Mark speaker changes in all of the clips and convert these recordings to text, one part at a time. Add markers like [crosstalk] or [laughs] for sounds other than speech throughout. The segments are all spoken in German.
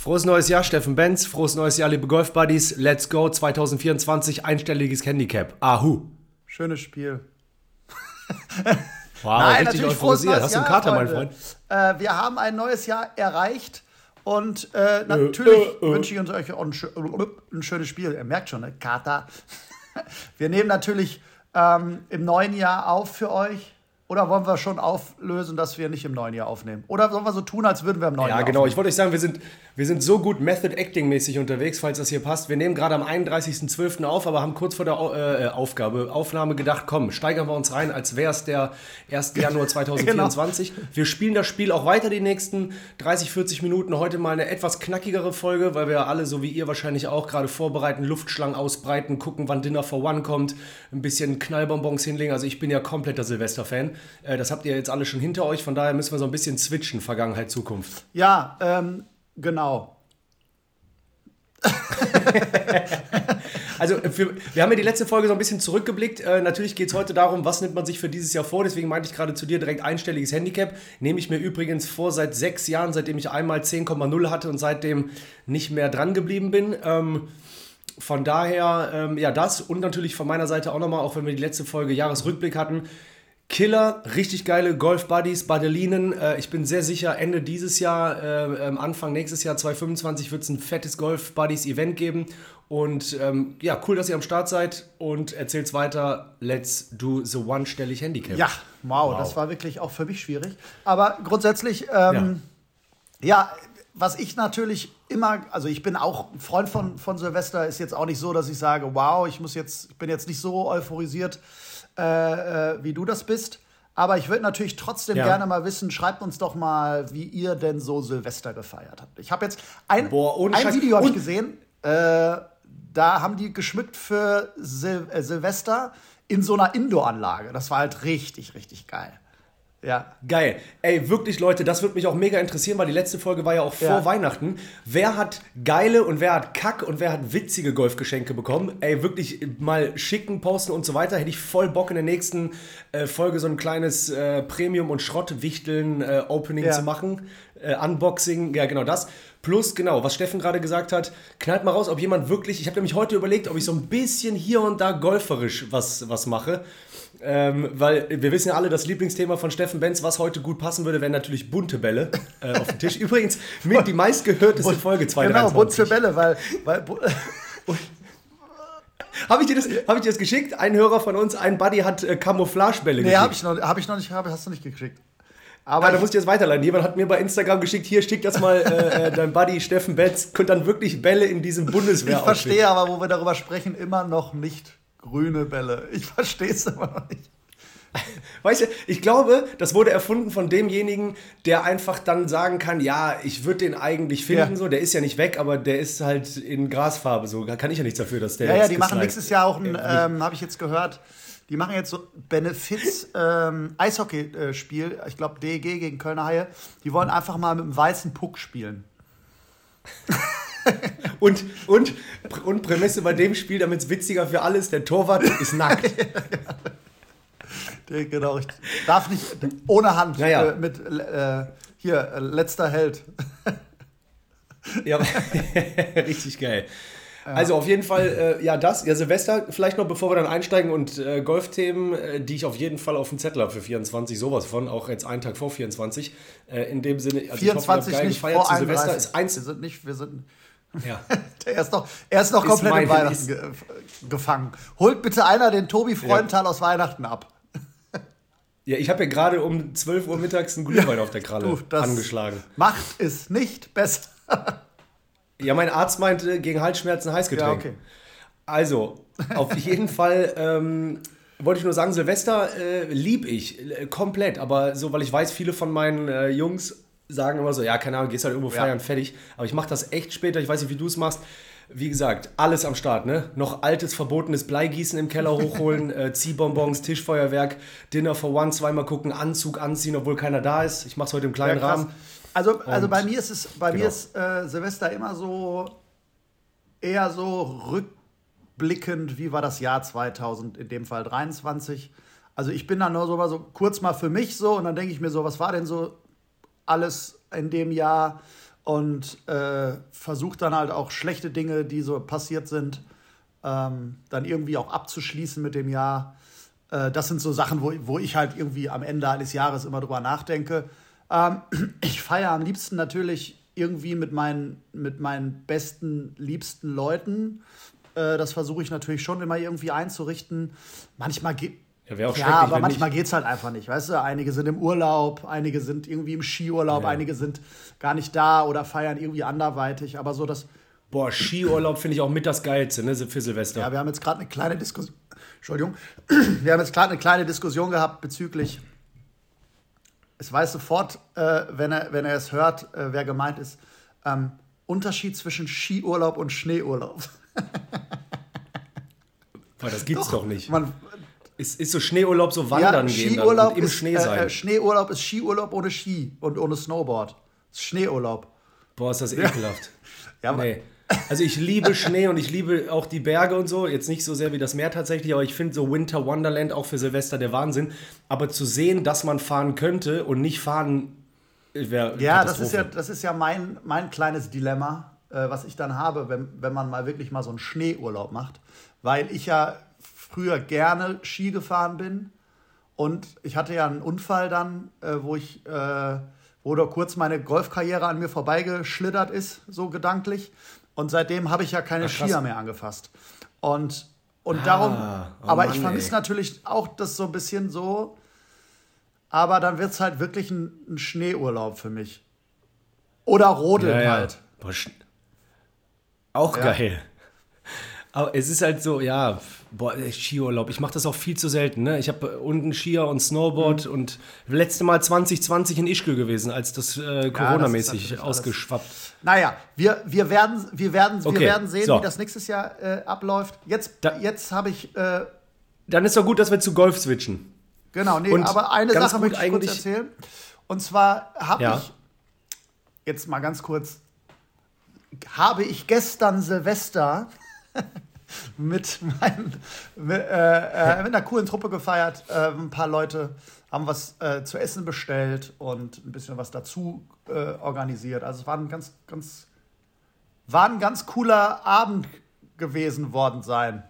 Speaker 1: Frohes neues Jahr, Steffen Benz. Frohes neues Jahr, liebe Golf Buddies. Let's go 2024, einstelliges Handicap. Ahu.
Speaker 2: Schönes Spiel.
Speaker 1: wow, Nein, richtig euphorisiert. Hast du einen Kater, mein Freund?
Speaker 2: Äh, wir haben ein neues Jahr erreicht. Und äh, natürlich äh, äh, wünsche ich uns euch ein, ein, schönes Spiel. Ihr merkt schon, ne? Kater. [laughs] Wir nehmen natürlich ähm, im neuen Jahr auf für euch. Oder wollen wir schon auflösen, dass wir nicht im neuen Jahr aufnehmen? Oder sollen wir so tun, als würden wir im neuen
Speaker 1: ja,
Speaker 2: Jahr
Speaker 1: Ja, genau.
Speaker 2: Aufnehmen?
Speaker 1: Ich wollte euch sagen, wir sind, wir sind so gut Method Acting-mäßig unterwegs, falls das hier passt. Wir nehmen gerade am 31.12. auf, aber haben kurz vor der äh, Aufgabe, Aufnahme gedacht, komm, steigern wir uns rein, als wäre es der 1. Januar 2024. [laughs] genau. Wir spielen das Spiel auch weiter die nächsten 30, 40 Minuten. Heute mal eine etwas knackigere Folge, weil wir alle, so wie ihr wahrscheinlich auch, gerade vorbereiten, Luftschlangen ausbreiten, gucken, wann Dinner for One kommt, ein bisschen Knallbonbons hinlegen. Also ich bin ja kompletter Silvester-Fan. Äh, das habt ihr jetzt alle schon hinter euch, von daher müssen wir so ein bisschen switchen, Vergangenheit, Zukunft.
Speaker 2: Ja, ähm, genau.
Speaker 1: also für, wir haben ja die letzte Folge so ein bisschen zurückgeblickt. Äh, natürlich geht es heute darum, was nimmt man sich für dieses Jahr vor. Deswegen meinte ich gerade zu dir direkt einstelliges Handicap. Nehme ich mir übrigens vor seit sechs Jahren, seitdem ich einmal 10,0 hatte und seitdem nicht mehr dran geblieben bin. Ähm, von daher, ähm, ja, das und natürlich von meiner Seite auch nochmal, auch wenn wir die letzte Folge Jahresrückblick hatten, Killer, richtig geile Golf-Buddies, Badelinen. Äh, ich bin sehr sicher, Ende dieses Jahr, äh, ähm, Anfang nächstes Jahr 2025 wird es ein fettes Golf-Buddies-Event geben. Und ähm, ja, cool, dass ihr am Start seid und erzählt's weiter. Let's do the one-stellig Handicap.
Speaker 2: Ja, wow, wow, das war wirklich auch für mich schwierig. Aber grundsätzlich, ähm, ja. ja, was ich natürlich immer, also ich bin auch ein Freund von, von Silvester, ist jetzt auch nicht so, dass ich sage, wow, ich muss jetzt, ich bin jetzt nicht so euphorisiert äh, äh, wie du das bist. Aber ich würde natürlich trotzdem ja. gerne mal wissen, schreibt uns doch mal, wie ihr denn so Silvester gefeiert habt. Ich habe jetzt ein, Boah, ein Video hab ich gesehen, äh, da haben die geschmückt für Sil äh, Silvester in so einer Indoor-Anlage. Das war halt richtig, richtig geil. Ja.
Speaker 1: Geil. Ey, wirklich, Leute, das würde mich auch mega interessieren, weil die letzte Folge war ja auch vor ja. Weihnachten. Wer hat geile und wer hat Kack und wer hat witzige Golfgeschenke bekommen? Ey, wirklich mal schicken, posten und so weiter. Hätte ich voll Bock in der nächsten äh, Folge so ein kleines äh, Premium- und Schrottwichteln-Opening äh, zu machen. Äh, Unboxing, ja, genau das. Plus, genau, was Steffen gerade gesagt hat, knallt mal raus, ob jemand wirklich, ich habe nämlich heute überlegt, ob ich so ein bisschen hier und da golferisch was, was mache. Ähm, weil wir wissen ja alle, das Lieblingsthema von Steffen Benz, was heute gut passen würde, wären natürlich bunte Bälle äh, auf dem Tisch. [laughs] Übrigens mit die meistgehörteste Folge 2023. Genau,
Speaker 2: bunte Bälle, weil... weil [laughs]
Speaker 1: Habe ich, dir das, hab ich dir das geschickt? Ein Hörer von uns, ein Buddy hat äh, Camouflagebälle
Speaker 2: nee, geschickt. Nee, habe ich, noch, hab ich noch nicht, hab, hast du nicht geschickt.
Speaker 1: Aber ah, da musst du jetzt weiterleiten. Jemand hat mir bei Instagram geschickt, hier schick das mal äh, äh [laughs] dein Buddy Steffen Betz, könnt dann wirklich Bälle in diesem Bundeswehr
Speaker 2: Ich verstehe aber, wo wir darüber sprechen, immer noch nicht grüne Bälle. Ich verstehe es immer noch nicht. [laughs]
Speaker 1: Weißt du, ich glaube, das wurde erfunden von demjenigen, der einfach dann sagen kann, ja, ich würde den eigentlich finden, ja. so, der ist ja nicht weg, aber der ist halt in Grasfarbe, so, da kann ich ja nichts dafür, dass der
Speaker 2: Ja, ja, die machen nächstes Jahr auch ein, ähm, habe ich jetzt gehört, die machen jetzt so Benefits ähm, Eishockey-Spiel, ich glaube DEG gegen Kölner Haie, die wollen einfach mal mit einem weißen Puck spielen. [laughs] [laughs]
Speaker 1: und, und, und Prämisse bei dem Spiel, damit es witziger für alles, der Torwart ist nackt.
Speaker 2: der, genau, ich darf nicht ohne Hand naja. äh, mit äh, hier, äh, letzter Held.
Speaker 1: ja, [laughs] richtig geil. Also auf jeden Fall, äh, ja, das. Ja, Silvester, vielleicht noch bevor wir dann einsteigen und äh, Golfthemen, äh, die ich auf jeden Fall auf dem Zettel habe für 24, sowas von, auch jetzt einen Tag vor 24. Äh, in dem Sinne,
Speaker 2: also 24 ich hoffe, nicht gefeiert vor zu Silvester ist eins. Wir sind nicht, wir sind. Ja. [laughs] er ist noch, er ist noch ist komplett im Weihnachten ge gefangen. Holt bitte einer den Tobi Freundtal ja. aus Weihnachten ab.
Speaker 1: Ja, ich habe ja gerade um 12 Uhr mittags einen Glühwein ja, auf der Kralle du, angeschlagen.
Speaker 2: Macht es nicht besser. [laughs]
Speaker 1: Ja, mein Arzt meinte gegen Halsschmerzen Heißgetränk. Ja, okay. Also, auf jeden [laughs] Fall ähm, wollte ich nur sagen, Silvester äh, lieb ich äh, komplett, aber so, weil ich weiß, viele von meinen äh, Jungs sagen immer so, ja, keine Ahnung, gehst halt irgendwo feiern, ja. fertig. Aber ich mache das echt später, ich weiß nicht, wie du es machst. Wie gesagt, alles am Start, ne? Noch altes, verbotenes Bleigießen im Keller hochholen, [laughs] äh, Ziehbonbons, Tischfeuerwerk, Dinner for One, zweimal gucken, Anzug anziehen, obwohl keiner da ist. Ich mach's heute im kleinen ja, Rahmen.
Speaker 2: Also, also bei mir ist es, bei genau. mir ist äh, Silvester immer so eher so rückblickend, wie war das Jahr 2000, in dem Fall 23. Also ich bin dann nur so, so kurz mal für mich so und dann denke ich mir so, was war denn so alles in dem Jahr? und äh, versuche dann halt auch schlechte Dinge, die so passiert sind, ähm, dann irgendwie auch abzuschließen mit dem Jahr. Äh, das sind so Sachen, wo, wo ich halt irgendwie am Ende eines Jahres immer drüber nachdenke. Ähm, [clears throat] ich feiere am liebsten natürlich irgendwie mit meinen, mit meinen besten, liebsten Leuten. Äh, das versuche ich natürlich schon immer irgendwie einzurichten. Manchmal geht. Ja, auch ja aber manchmal geht es halt einfach nicht. Weißt du, einige sind im Urlaub, einige sind irgendwie im Skiurlaub, ja. einige sind gar nicht da oder feiern irgendwie anderweitig. Aber so das.
Speaker 1: Boah, Skiurlaub finde ich auch mit das Geilste, ne, für Silvester.
Speaker 2: Ja, wir haben jetzt gerade eine kleine Diskussion. Entschuldigung. [clears throat] Wir haben jetzt gerade eine kleine Diskussion gehabt bezüglich es weiß sofort, äh, wenn, er, wenn er es hört, äh, wer gemeint ist. Ähm, Unterschied zwischen Skiurlaub und Schneeurlaub. [laughs]
Speaker 1: Boah, das gibt's doch, doch nicht. Man, ist, ist so Schneeurlaub so wandern ja, gehen
Speaker 2: Skiurlaub im ist, Schnee äh, sein? Äh, Schneeurlaub ist Skiurlaub ohne Ski und ohne Snowboard. Schneeurlaub.
Speaker 1: Boah, ist das ekelhaft. [laughs] ja, nee. Also ich liebe [laughs] Schnee und ich liebe auch die Berge und so. Jetzt nicht so sehr wie das Meer tatsächlich, aber ich finde so Winter Wonderland auch für Silvester der Wahnsinn. Aber zu sehen, dass man fahren könnte und nicht fahren wäre
Speaker 2: Ja, das ist ja, das ist ja mein, mein kleines Dilemma, äh, was ich dann habe, wenn, wenn man mal wirklich mal so einen Schneeurlaub macht. Weil ich ja früher gerne Ski gefahren bin und ich hatte ja einen Unfall dann, äh, wo ich... Äh, wo da kurz meine Golfkarriere an mir vorbeigeschlittert ist, so gedanklich. Und seitdem habe ich ja keine Ach, Skier mehr angefasst. Und, und ah, darum, oh aber Mann, ich vermisse natürlich auch das so ein bisschen so. Aber dann wird es halt wirklich ein, ein, Schneeurlaub für mich. Oder Rodeln ja, ja. halt. Boah,
Speaker 1: auch ja. geil. Aber es ist halt so, ja, boah, Skiurlaub. Ich mache das auch viel zu selten. Ne? Ich habe unten Skier und Snowboard mhm. und letzte Mal 2020 in Ischgl gewesen, als das äh, Corona-mäßig ja, ausgeschwappt. Alles.
Speaker 2: Naja, wir, wir werden, wir werden, okay. wir werden sehen, so. wie das nächstes Jahr äh, abläuft. Jetzt, da, jetzt habe ich. Äh,
Speaker 1: dann ist doch gut, dass wir zu Golf switchen.
Speaker 2: Genau, nee, und aber eine Sache möchte ich kurz erzählen. Und zwar habe ja. ich jetzt mal ganz kurz habe ich gestern Silvester mit, meinen, mit, äh, äh, mit einer coolen Truppe gefeiert. Äh, ein paar Leute haben was äh, zu essen bestellt und ein bisschen was dazu äh, organisiert. Also es war ein ganz, ganz, war ein ganz cooler Abend gewesen worden sein.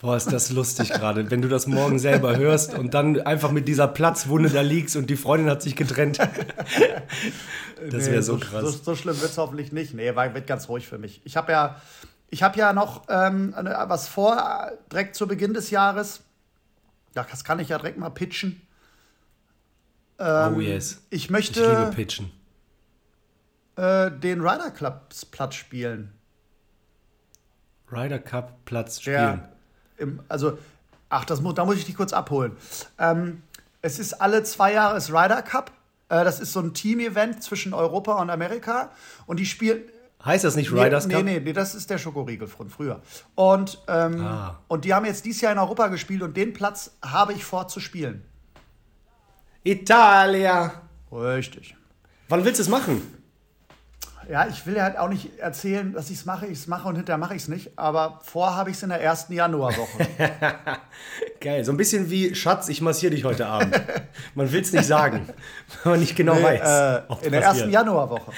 Speaker 1: Boah, ist das lustig gerade, wenn du das morgen selber hörst und dann einfach mit dieser Platzwunde da liegst und die Freundin hat sich getrennt. [laughs]
Speaker 2: das wäre nee, so krass. So, so schlimm wird es hoffentlich nicht. Nee, war, wird ganz ruhig für mich. Ich habe ja ich habe ja noch ähm, was vor, direkt zu Beginn des Jahres. Ja, das kann ich ja direkt mal pitchen. Ähm, oh yes. Ich möchte. Ich liebe pitchen. Äh, den Ryder Club Platz spielen.
Speaker 1: Ryder Cup Platz spielen. Ja,
Speaker 2: im, also, ach, das muss, da muss ich dich kurz abholen. Ähm, es ist alle zwei Jahre ist Ryder Cup. Äh, das ist so ein Team-Event zwischen Europa und Amerika. Und die spielen
Speaker 1: Heißt das nicht Riders
Speaker 2: nee, Cup? Nee, nee, nee, das ist der Schokoriegel von früher. Und, ähm, ah. und die haben jetzt dieses Jahr in Europa gespielt und den Platz habe ich vor zu spielen.
Speaker 1: Italia.
Speaker 2: Richtig.
Speaker 1: Wann willst du es machen?
Speaker 2: Ja, ich will ja halt auch nicht erzählen, dass ich es mache. Ich es mache und hinterher mache ich es nicht. Aber vor habe ich es in der ersten Januarwoche. [laughs]
Speaker 1: Geil. So ein bisschen wie Schatz, ich massiere dich heute Abend. Man will es nicht sagen, [laughs] wenn man nicht genau nee, weiß.
Speaker 2: Äh, in der ersten Januarwoche.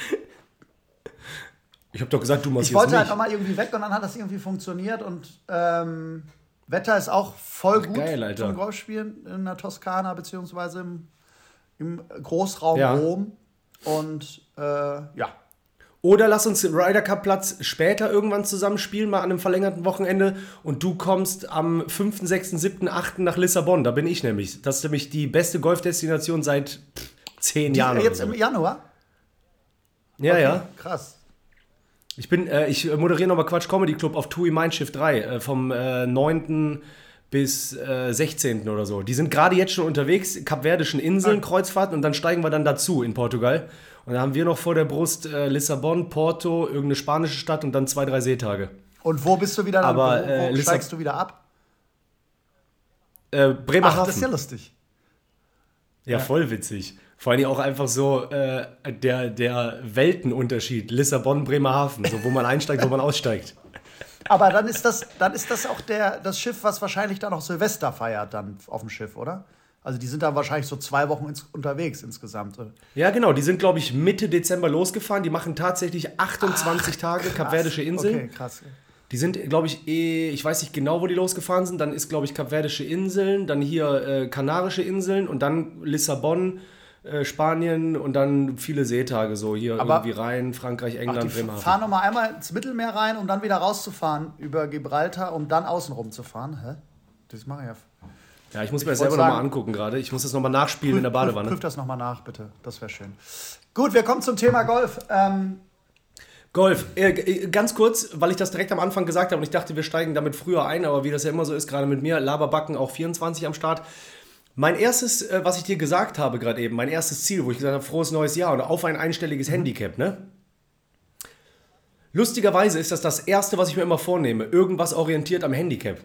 Speaker 1: Ich habe doch gesagt, du machst
Speaker 2: Ich wollte halt nochmal irgendwie weg und dann hat das irgendwie funktioniert und ähm, Wetter ist auch voll Ach, gut geil, Alter. zum Golfspielen in der Toskana beziehungsweise im, im Großraum ja. Rom. Und äh, ja.
Speaker 1: Oder lass uns den Ryder Cup Platz später irgendwann zusammen spielen, mal an einem verlängerten Wochenende. Und du kommst am 5., 6., 7., 8. nach Lissabon. Da bin ich nämlich. Das ist nämlich die beste Golfdestination seit zehn Jahren.
Speaker 2: Jetzt so. im Januar?
Speaker 1: Ja, okay, ja.
Speaker 2: Krass.
Speaker 1: Ich bin, äh, ich moderiere nochmal Quatsch Comedy Club auf TUI Mindshift 3 äh, vom äh, 9. bis äh, 16. oder so. Die sind gerade jetzt schon unterwegs, Kapverdischen Inseln, ah. Kreuzfahrten und dann steigen wir dann dazu in Portugal. Und dann haben wir noch vor der Brust äh, Lissabon, Porto, irgendeine spanische Stadt und dann zwei, drei Seetage.
Speaker 2: Und wo bist du wieder?
Speaker 1: Aber,
Speaker 2: wo, wo äh, steigst du wieder ab?
Speaker 1: Äh, Bremerhaven. Ach,
Speaker 2: das ist ja lustig.
Speaker 1: Ja, ja, voll witzig. Vor allem auch einfach so äh, der, der Weltenunterschied, Lissabon, Bremerhaven, so wo man einsteigt, wo man aussteigt.
Speaker 2: Aber dann ist das, dann ist das auch der, das Schiff, was wahrscheinlich dann auch Silvester feiert, dann auf dem Schiff, oder? Also die sind da wahrscheinlich so zwei Wochen ins, unterwegs insgesamt. Oder?
Speaker 1: Ja, genau. Die sind, glaube ich, Mitte Dezember losgefahren. Die machen tatsächlich 28 Ach, Tage Kapverdische Inseln. Okay, krass. Die sind, glaube ich, eh, ich weiß nicht genau, wo die losgefahren sind. Dann ist, glaube ich, Kapverdische Inseln, dann hier äh, Kanarische Inseln und dann Lissabon, äh, Spanien und dann viele Seetage, so hier Aber irgendwie rein, Frankreich, England,
Speaker 2: ach, Bremerhaven. Fahren nochmal einmal ins Mittelmeer rein, um dann wieder rauszufahren über Gibraltar, um dann außenrum zu fahren. Hä? Das mache ich ja.
Speaker 1: Ja, ich muss ich mir das selber nochmal angucken gerade. Ich muss das nochmal nachspielen prüf, in der Badewanne.
Speaker 2: Prüf, prüf das nochmal nach, bitte. Das wäre schön. Gut, wir kommen zum Thema Golf. Ähm,
Speaker 1: Golf, äh, äh, ganz kurz, weil ich das direkt am Anfang gesagt habe und ich dachte, wir steigen damit früher ein, aber wie das ja immer so ist, gerade mit mir, Laberbacken auch 24 am Start. Mein erstes, äh, was ich dir gesagt habe gerade eben, mein erstes Ziel, wo ich gesagt habe, frohes neues Jahr und auf ein einstelliges mhm. Handicap, ne? Lustigerweise ist das das erste, was ich mir immer vornehme, irgendwas orientiert am Handicap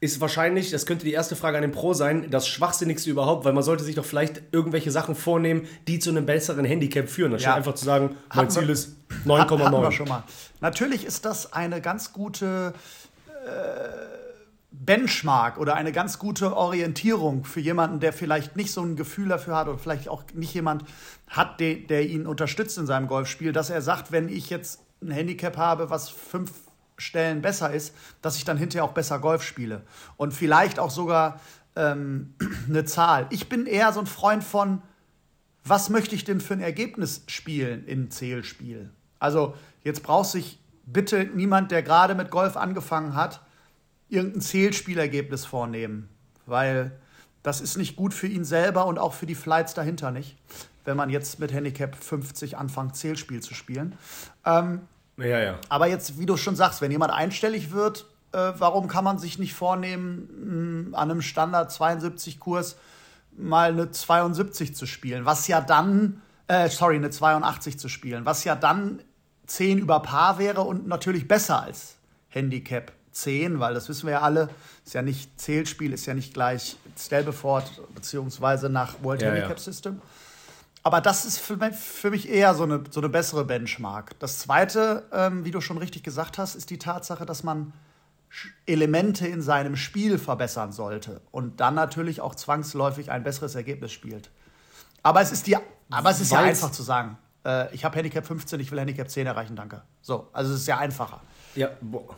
Speaker 1: ist wahrscheinlich, das könnte die erste Frage an den Pro sein, das Schwachsinnigste überhaupt, weil man sollte sich doch vielleicht irgendwelche Sachen vornehmen, die zu einem besseren Handicap führen, anstatt ja. einfach zu sagen, mein hatten Ziel wir, ist 9,9. schon
Speaker 2: mal. Natürlich ist das eine ganz gute äh, Benchmark oder eine ganz gute Orientierung für jemanden, der vielleicht nicht so ein Gefühl dafür hat oder vielleicht auch nicht jemand hat, der, der ihn unterstützt in seinem Golfspiel, dass er sagt, wenn ich jetzt ein Handicap habe, was fünf Stellen besser ist, dass ich dann hinterher auch besser Golf spiele. Und vielleicht auch sogar ähm, [clears throat] eine Zahl. Ich bin eher so ein Freund von, was möchte ich denn für ein Ergebnis spielen im Zählspiel? Also jetzt braucht sich bitte niemand, der gerade mit Golf angefangen hat, irgendein Zählspielergebnis vornehmen, weil das ist nicht gut für ihn selber und auch für die Flights dahinter nicht, wenn man jetzt mit Handicap 50 anfängt, Zählspiel zu spielen. Ähm,
Speaker 1: ja, ja.
Speaker 2: Aber jetzt, wie du schon sagst, wenn jemand einstellig wird, äh, warum kann man sich nicht vornehmen, mh, an einem Standard 72-Kurs mal eine 72 zu spielen? Was ja dann, äh, sorry, eine 82 zu spielen, was ja dann 10 über Paar wäre und natürlich besser als Handicap 10, weil das wissen wir ja alle, ist ja nicht Zählspiel, ist ja nicht gleich Stelbefort beziehungsweise nach World ja, Handicap ja. Aber das ist für, für mich eher so eine, so eine bessere Benchmark. Das Zweite, ähm, wie du schon richtig gesagt hast, ist die Tatsache, dass man Elemente in seinem Spiel verbessern sollte und dann natürlich auch zwangsläufig ein besseres Ergebnis spielt. Aber es ist, die, aber es ist ja einfach zu sagen, äh, ich habe Handicap 15, ich will Handicap 10 erreichen, danke. So, also es ist ja einfacher.
Speaker 1: Ja, boah.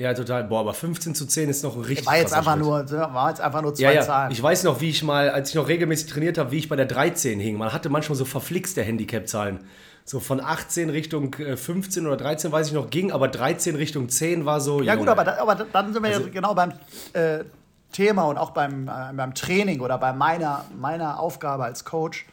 Speaker 1: Ja, total. Boah, aber 15 zu 10 ist noch ein richtig
Speaker 2: war jetzt einfach nur War jetzt einfach nur zwei
Speaker 1: ja, ja.
Speaker 2: Zahlen.
Speaker 1: Ich weiß noch, wie ich mal, als ich noch regelmäßig trainiert habe, wie ich bei der 13 hing. Man hatte manchmal so verflixte Handicap-Zahlen. So von 18 Richtung 15 äh, oder 13 weiß ich noch ging, aber 13 Richtung 10 war so.
Speaker 2: Ja, gut, aber, da, aber dann sind wir also, ja genau beim äh, Thema und auch beim, äh, beim Training oder bei meiner, meiner Aufgabe als Coach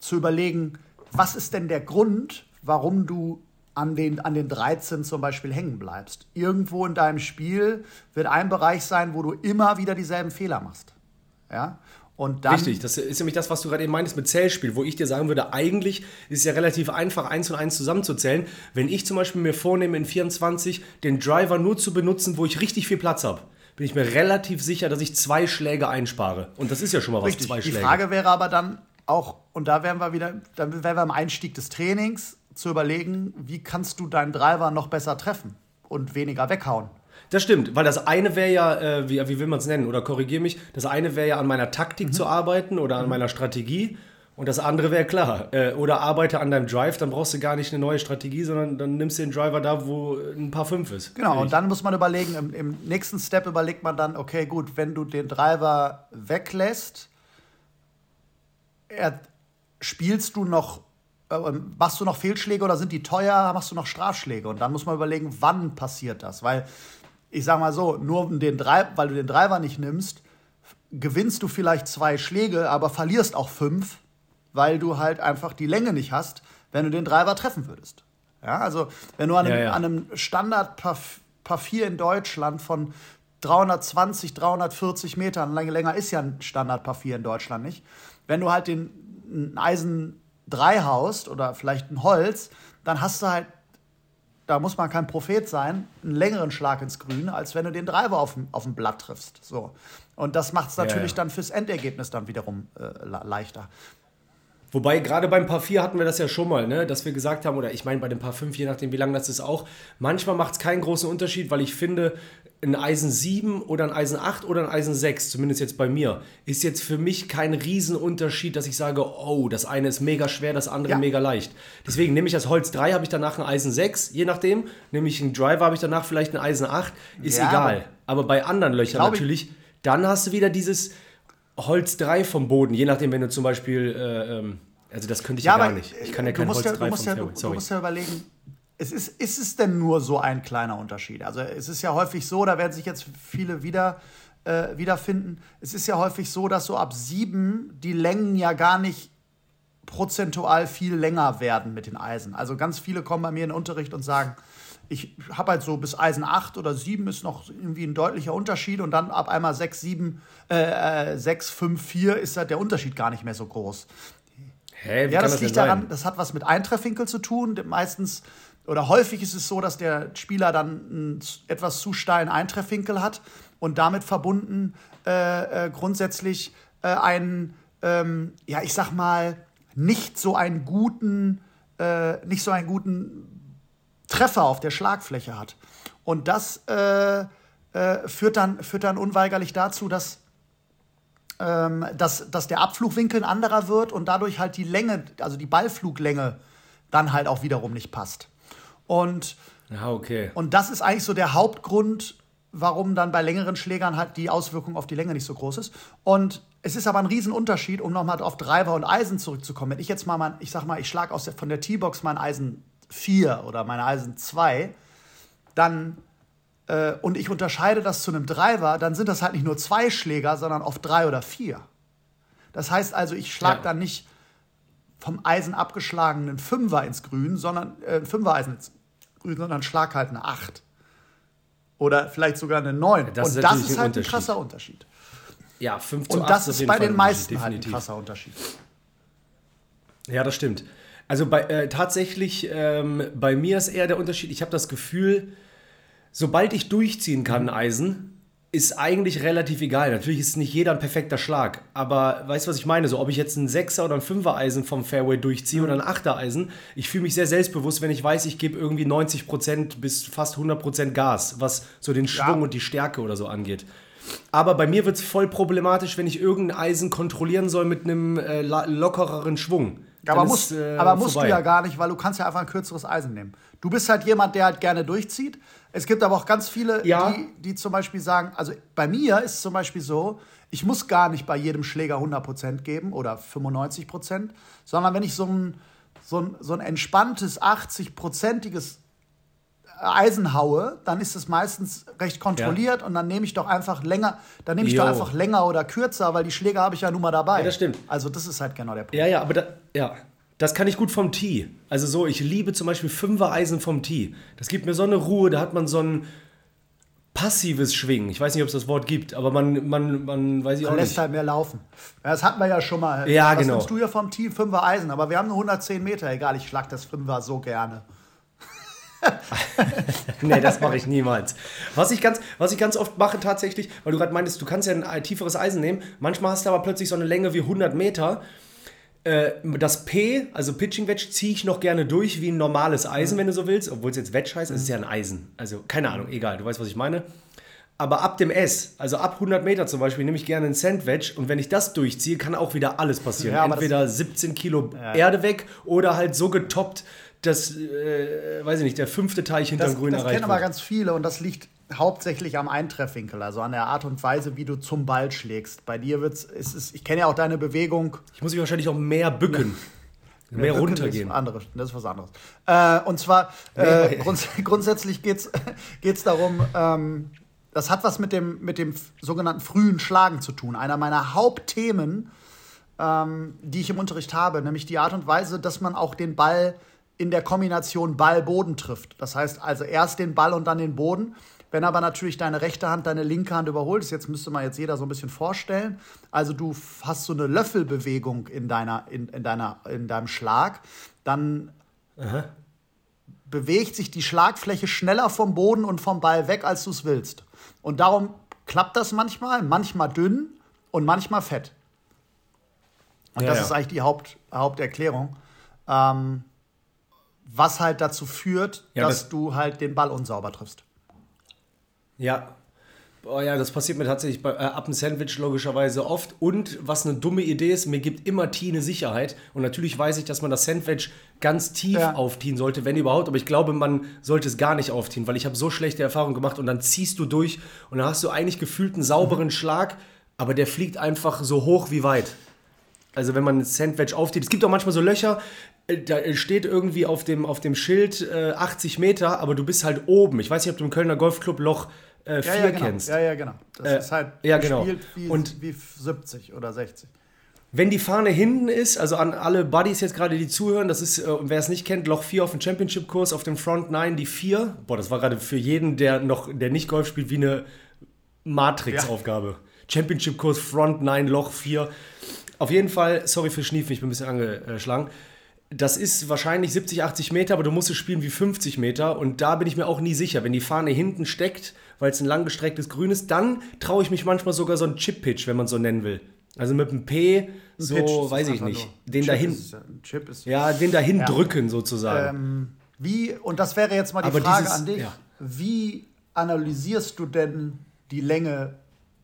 Speaker 2: zu überlegen, was ist denn der Grund, warum du an den, an den 13 zum Beispiel hängen bleibst. Irgendwo in deinem Spiel wird ein Bereich sein, wo du immer wieder dieselben Fehler machst. Ja? Und dann
Speaker 1: Richtig, das ist nämlich das, was du gerade eben meintest mit Zählspiel, wo ich dir sagen würde, eigentlich ist es ja relativ einfach, eins und eins zusammenzuzählen. Wenn ich zum Beispiel mir vornehme, in 24 den Driver nur zu benutzen, wo ich richtig viel Platz habe, bin ich mir relativ sicher, dass ich zwei Schläge einspare. Und das ist ja schon mal was,
Speaker 2: Richtig.
Speaker 1: zwei Schläge.
Speaker 2: Die Frage wäre aber dann auch, und da wären wir wieder, dann wären wir am Einstieg des Trainings, zu überlegen, wie kannst du deinen Driver noch besser treffen und weniger weghauen.
Speaker 1: Das stimmt, weil das eine wäre ja, äh, wie, wie will man es nennen, oder korrigier mich, das eine wäre ja an meiner Taktik mhm. zu arbeiten oder an mhm. meiner Strategie. Und das andere wäre klar, äh, oder arbeite an deinem Drive, dann brauchst du gar nicht eine neue Strategie, sondern dann nimmst du den Driver da, wo ein paar fünf ist.
Speaker 2: Genau, und dann muss man überlegen, im, im nächsten Step überlegt man dann, okay, gut, wenn du den Driver weglässt, er, spielst du noch machst du noch Fehlschläge oder sind die teuer, machst du noch Strafschläge? Und dann muss man überlegen, wann passiert das? Weil, ich sag mal so, nur den weil du den Driver nicht nimmst, gewinnst du vielleicht zwei Schläge, aber verlierst auch fünf, weil du halt einfach die Länge nicht hast, wenn du den Driver treffen würdest. Ja, also wenn du an einem, ja, ja. einem Standard Par 4 in Deutschland von 320, 340 Metern, länger ist ja ein Standard Par 4 in Deutschland nicht, wenn du halt den Eisen 3 haust oder vielleicht ein Holz, dann hast du halt, da muss man kein Prophet sein, einen längeren Schlag ins Grün, als wenn du den Driver auf dem, auf dem Blatt triffst. So. Und das macht es natürlich ja, ja. dann fürs Endergebnis dann wiederum äh, leichter.
Speaker 1: Wobei, gerade beim Paar 4 hatten wir das ja schon mal, ne? dass wir gesagt haben, oder ich meine bei dem Paar 5, je nachdem wie lang das ist auch, manchmal macht es keinen großen Unterschied, weil ich finde, ein Eisen 7 oder ein Eisen 8 oder ein Eisen 6, zumindest jetzt bei mir, ist jetzt für mich kein Riesenunterschied, dass ich sage, oh, das eine ist mega schwer, das andere ja. mega leicht. Deswegen nehme ich das Holz 3, habe ich danach ein Eisen 6, je nachdem. Nehme ich einen Driver, habe ich danach vielleicht ein Eisen 8, ist ja, egal. Aber, aber, bei anderen Löchern natürlich, dann hast du wieder dieses Holz 3 vom Boden, je nachdem, wenn du zum Beispiel, äh, ähm, also das könnte ich ja, ja gar nicht. Ich kann ja kein Holz 3 vom
Speaker 2: ja, du, du musst ja überlegen, es ist, ist es denn nur so ein kleiner Unterschied? Also es ist ja häufig so, da werden sich jetzt viele wieder äh, wiederfinden. Es ist ja häufig so, dass so ab sieben die Längen ja gar nicht prozentual viel länger werden mit den Eisen. Also ganz viele kommen bei mir in den Unterricht und sagen, ich habe halt so bis Eisen 8 oder 7 ist noch irgendwie ein deutlicher Unterschied und dann ab einmal 6, 7, äh, 6, 5, 4 ist halt der Unterschied gar nicht mehr so groß. Hä, ja, das, das liegt daran, das hat was mit Eintreffwinkel zu tun. Meistens oder häufig ist es so, dass der Spieler dann einen etwas zu steilen Eintreffwinkel hat und damit verbunden äh, äh, grundsätzlich äh, einen, ähm, ja, ich sag mal, nicht so einen guten, äh, nicht so einen guten Treffer auf der Schlagfläche hat. Und das äh, äh, führt, dann, führt dann unweigerlich dazu, dass, ähm, dass, dass der Abflugwinkel ein anderer wird und dadurch halt die Länge, also die Ballfluglänge, dann halt auch wiederum nicht passt. Und,
Speaker 1: ja, okay.
Speaker 2: und das ist eigentlich so der Hauptgrund, warum dann bei längeren Schlägern halt die Auswirkung auf die Länge nicht so groß ist. Und es ist aber ein Riesenunterschied, um nochmal auf Driver und Eisen zurückzukommen. Wenn ich jetzt mal, mein, ich sag mal, ich schlage von der T-Box mein Eisen 4 oder mein Eisen 2, dann äh, und ich unterscheide das zu einem Driver, dann sind das halt nicht nur zwei Schläger, sondern oft drei oder vier. Das heißt also, ich schlage ja. dann nicht vom Eisen abgeschlagenen Fünfer ins Grün, sondern äh, Fünfer-Eisen ins Grün, sondern schlag halt eine 8. Oder vielleicht sogar eine 9. Das und das ist halt ein krasser Unterschied.
Speaker 1: Ja, 5 zu 8
Speaker 2: Und das ist bei den meisten halt ein krasser Unterschied.
Speaker 1: Ja, das stimmt. Also bei, äh, tatsächlich, ähm, bei mir ist eher der Unterschied, ich habe das Gefühl, sobald ich durchziehen kann, Eisen, ist eigentlich relativ egal. Natürlich ist nicht jeder ein perfekter Schlag, aber weißt du, was ich meine? So, ob ich jetzt ein Sechser oder ein Fünfer Eisen vom Fairway durchziehe oder ein Achter Eisen, ich fühle mich sehr selbstbewusst, wenn ich weiß, ich gebe irgendwie 90% bis fast 100% Gas, was so den Schwung ja. und die Stärke oder so angeht. Aber bei mir wird es voll problematisch, wenn ich irgendein Eisen kontrollieren soll mit einem äh, lockereren Schwung.
Speaker 2: Aber, musst, äh, aber musst du ja gar nicht, weil du kannst ja einfach ein kürzeres Eisen nehmen. Du bist halt jemand, der halt gerne durchzieht. Es gibt aber auch ganz viele, ja. die, die zum Beispiel sagen, also bei mir ist es zum Beispiel so, ich muss gar nicht bei jedem Schläger 100% geben oder 95%, sondern wenn ich so ein, so ein, so ein entspanntes 80-prozentiges Eisen haue, dann ist es meistens recht kontrolliert ja. und dann nehme ich doch einfach länger, dann nehme ich jo. doch einfach länger oder kürzer, weil die Schläger habe ich ja nun mal dabei. Ja,
Speaker 1: das stimmt.
Speaker 2: Also das ist halt genau der Punkt.
Speaker 1: Ja, ja, aber da, ja, das kann ich gut vom Tee. Also so, ich liebe zum Beispiel Fünfer-Eisen vom Tee. Das gibt mir so eine Ruhe, da hat man so ein passives Schwingen. Ich weiß nicht, ob es das Wort gibt, aber man, man, man weiß ich man auch
Speaker 2: lässt nicht. halt mehr laufen. Das hatten wir ja schon mal.
Speaker 1: Ja, Was genau.
Speaker 2: nimmst du ja vom Tee? Fünfer Eisen, aber wir haben nur 110 Meter. Egal, ich schlag das Fünfer so gerne. [laughs]
Speaker 1: nee, das mache ich niemals. Was ich, ganz, was ich ganz oft mache tatsächlich, weil du gerade meintest, du kannst ja ein tieferes Eisen nehmen. Manchmal hast du aber plötzlich so eine Länge wie 100 Meter äh, das P, also Pitching Wedge, ziehe ich noch gerne durch wie ein normales Eisen, mhm. wenn du so willst. Obwohl es jetzt Wedge heißt, mhm. es ist ja ein Eisen. Also keine Ahnung, egal, du weißt, was ich meine. Aber ab dem S, also ab 100 Meter zum Beispiel, nehme ich gerne ein Sandwedge und wenn ich das durchziehe, kann auch wieder alles passieren. Ja, Entweder 17 Kilo ja. Erde weg oder halt so getoppt, dass, äh, weiß ich nicht, der fünfte Teich hinterm Grün
Speaker 2: erreicht wird. Das kennen aber ganz viele und das liegt hauptsächlich am Eintreffwinkel, also an der Art und Weise, wie du zum Ball schlägst. Bei dir wird's, ist es, ich kenne ja auch deine Bewegung.
Speaker 1: Ich muss mich wahrscheinlich auch mehr bücken. Ja. Mehr, mehr runtergehen.
Speaker 2: Ist anderes, das ist was anderes. Äh, und zwar, äh, grunds grundsätzlich geht es [laughs] darum, ähm, das hat was mit dem, mit dem sogenannten frühen Schlagen zu tun. Einer meiner Hauptthemen, ähm, die ich im Unterricht habe, nämlich die Art und Weise, dass man auch den Ball in der Kombination Ball-Boden trifft. Das heißt also erst den Ball und dann den Boden. Wenn aber natürlich deine rechte Hand deine linke Hand überholt ist, jetzt müsste man jetzt jeder so ein bisschen vorstellen. Also du hast so eine Löffelbewegung in, deiner, in, in, deiner, in deinem Schlag, dann Aha. bewegt sich die Schlagfläche schneller vom Boden und vom Ball weg, als du es willst. Und darum klappt das manchmal, manchmal dünn und manchmal fett. Und ja, das ja. ist eigentlich die Haupt, Haupterklärung. Ähm, was halt dazu führt, ja, dass das du halt den Ball unsauber triffst.
Speaker 1: Ja, Oh ja, das passiert mir tatsächlich bei, äh, ab dem Sandwich logischerweise oft. Und was eine dumme Idee ist, mir gibt immer Tee eine Sicherheit. Und natürlich weiß ich, dass man das Sandwich ganz tief ja. aufziehen sollte, wenn überhaupt. Aber ich glaube, man sollte es gar nicht aufziehen, weil ich habe so schlechte Erfahrungen gemacht und dann ziehst du durch und dann hast du eigentlich gefühlt einen sauberen mhm. Schlag, aber der fliegt einfach so hoch wie weit. Also wenn man ein Sandwich aufzieht. Es gibt auch manchmal so Löcher, äh, da steht irgendwie auf dem, auf dem Schild äh, 80 Meter, aber du bist halt oben. Ich weiß nicht, ob du im Kölner Golfclub Loch äh, 4
Speaker 2: ja, ja,
Speaker 1: genau. kennst.
Speaker 2: Ja, ja, genau. Das äh, ist halt
Speaker 1: ja, genau.
Speaker 2: wie, Und wie 70 oder 60.
Speaker 1: Wenn die Fahne hinten ist, also an alle Buddies jetzt gerade, die zuhören, das ist, äh, wer es nicht kennt, Loch 4 auf dem Championship-Kurs, auf dem Front 9 die 4. Boah, das war gerade für jeden, der noch, der nicht Golf spielt, wie eine Matrix-Aufgabe. Ja. Championship-Kurs, Front 9, Loch 4. Auf jeden Fall, sorry für Schniefen, ich bin ein bisschen angeschlagen das ist wahrscheinlich 70, 80 Meter, aber du musst es spielen wie 50 Meter. Und da bin ich mir auch nie sicher. Wenn die Fahne hinten steckt, weil es ein langgestrecktes Grün ist, dann traue ich mich manchmal sogar so einen Chip-Pitch, wenn man so nennen will. Also mit einem P, so weiß ich nicht. Den dahin, ist, Chip ist, ja, den dahin ja. drücken sozusagen.
Speaker 2: Ähm, wie, und das wäre jetzt mal die aber Frage dieses, an dich, ja. wie analysierst du denn die Länge,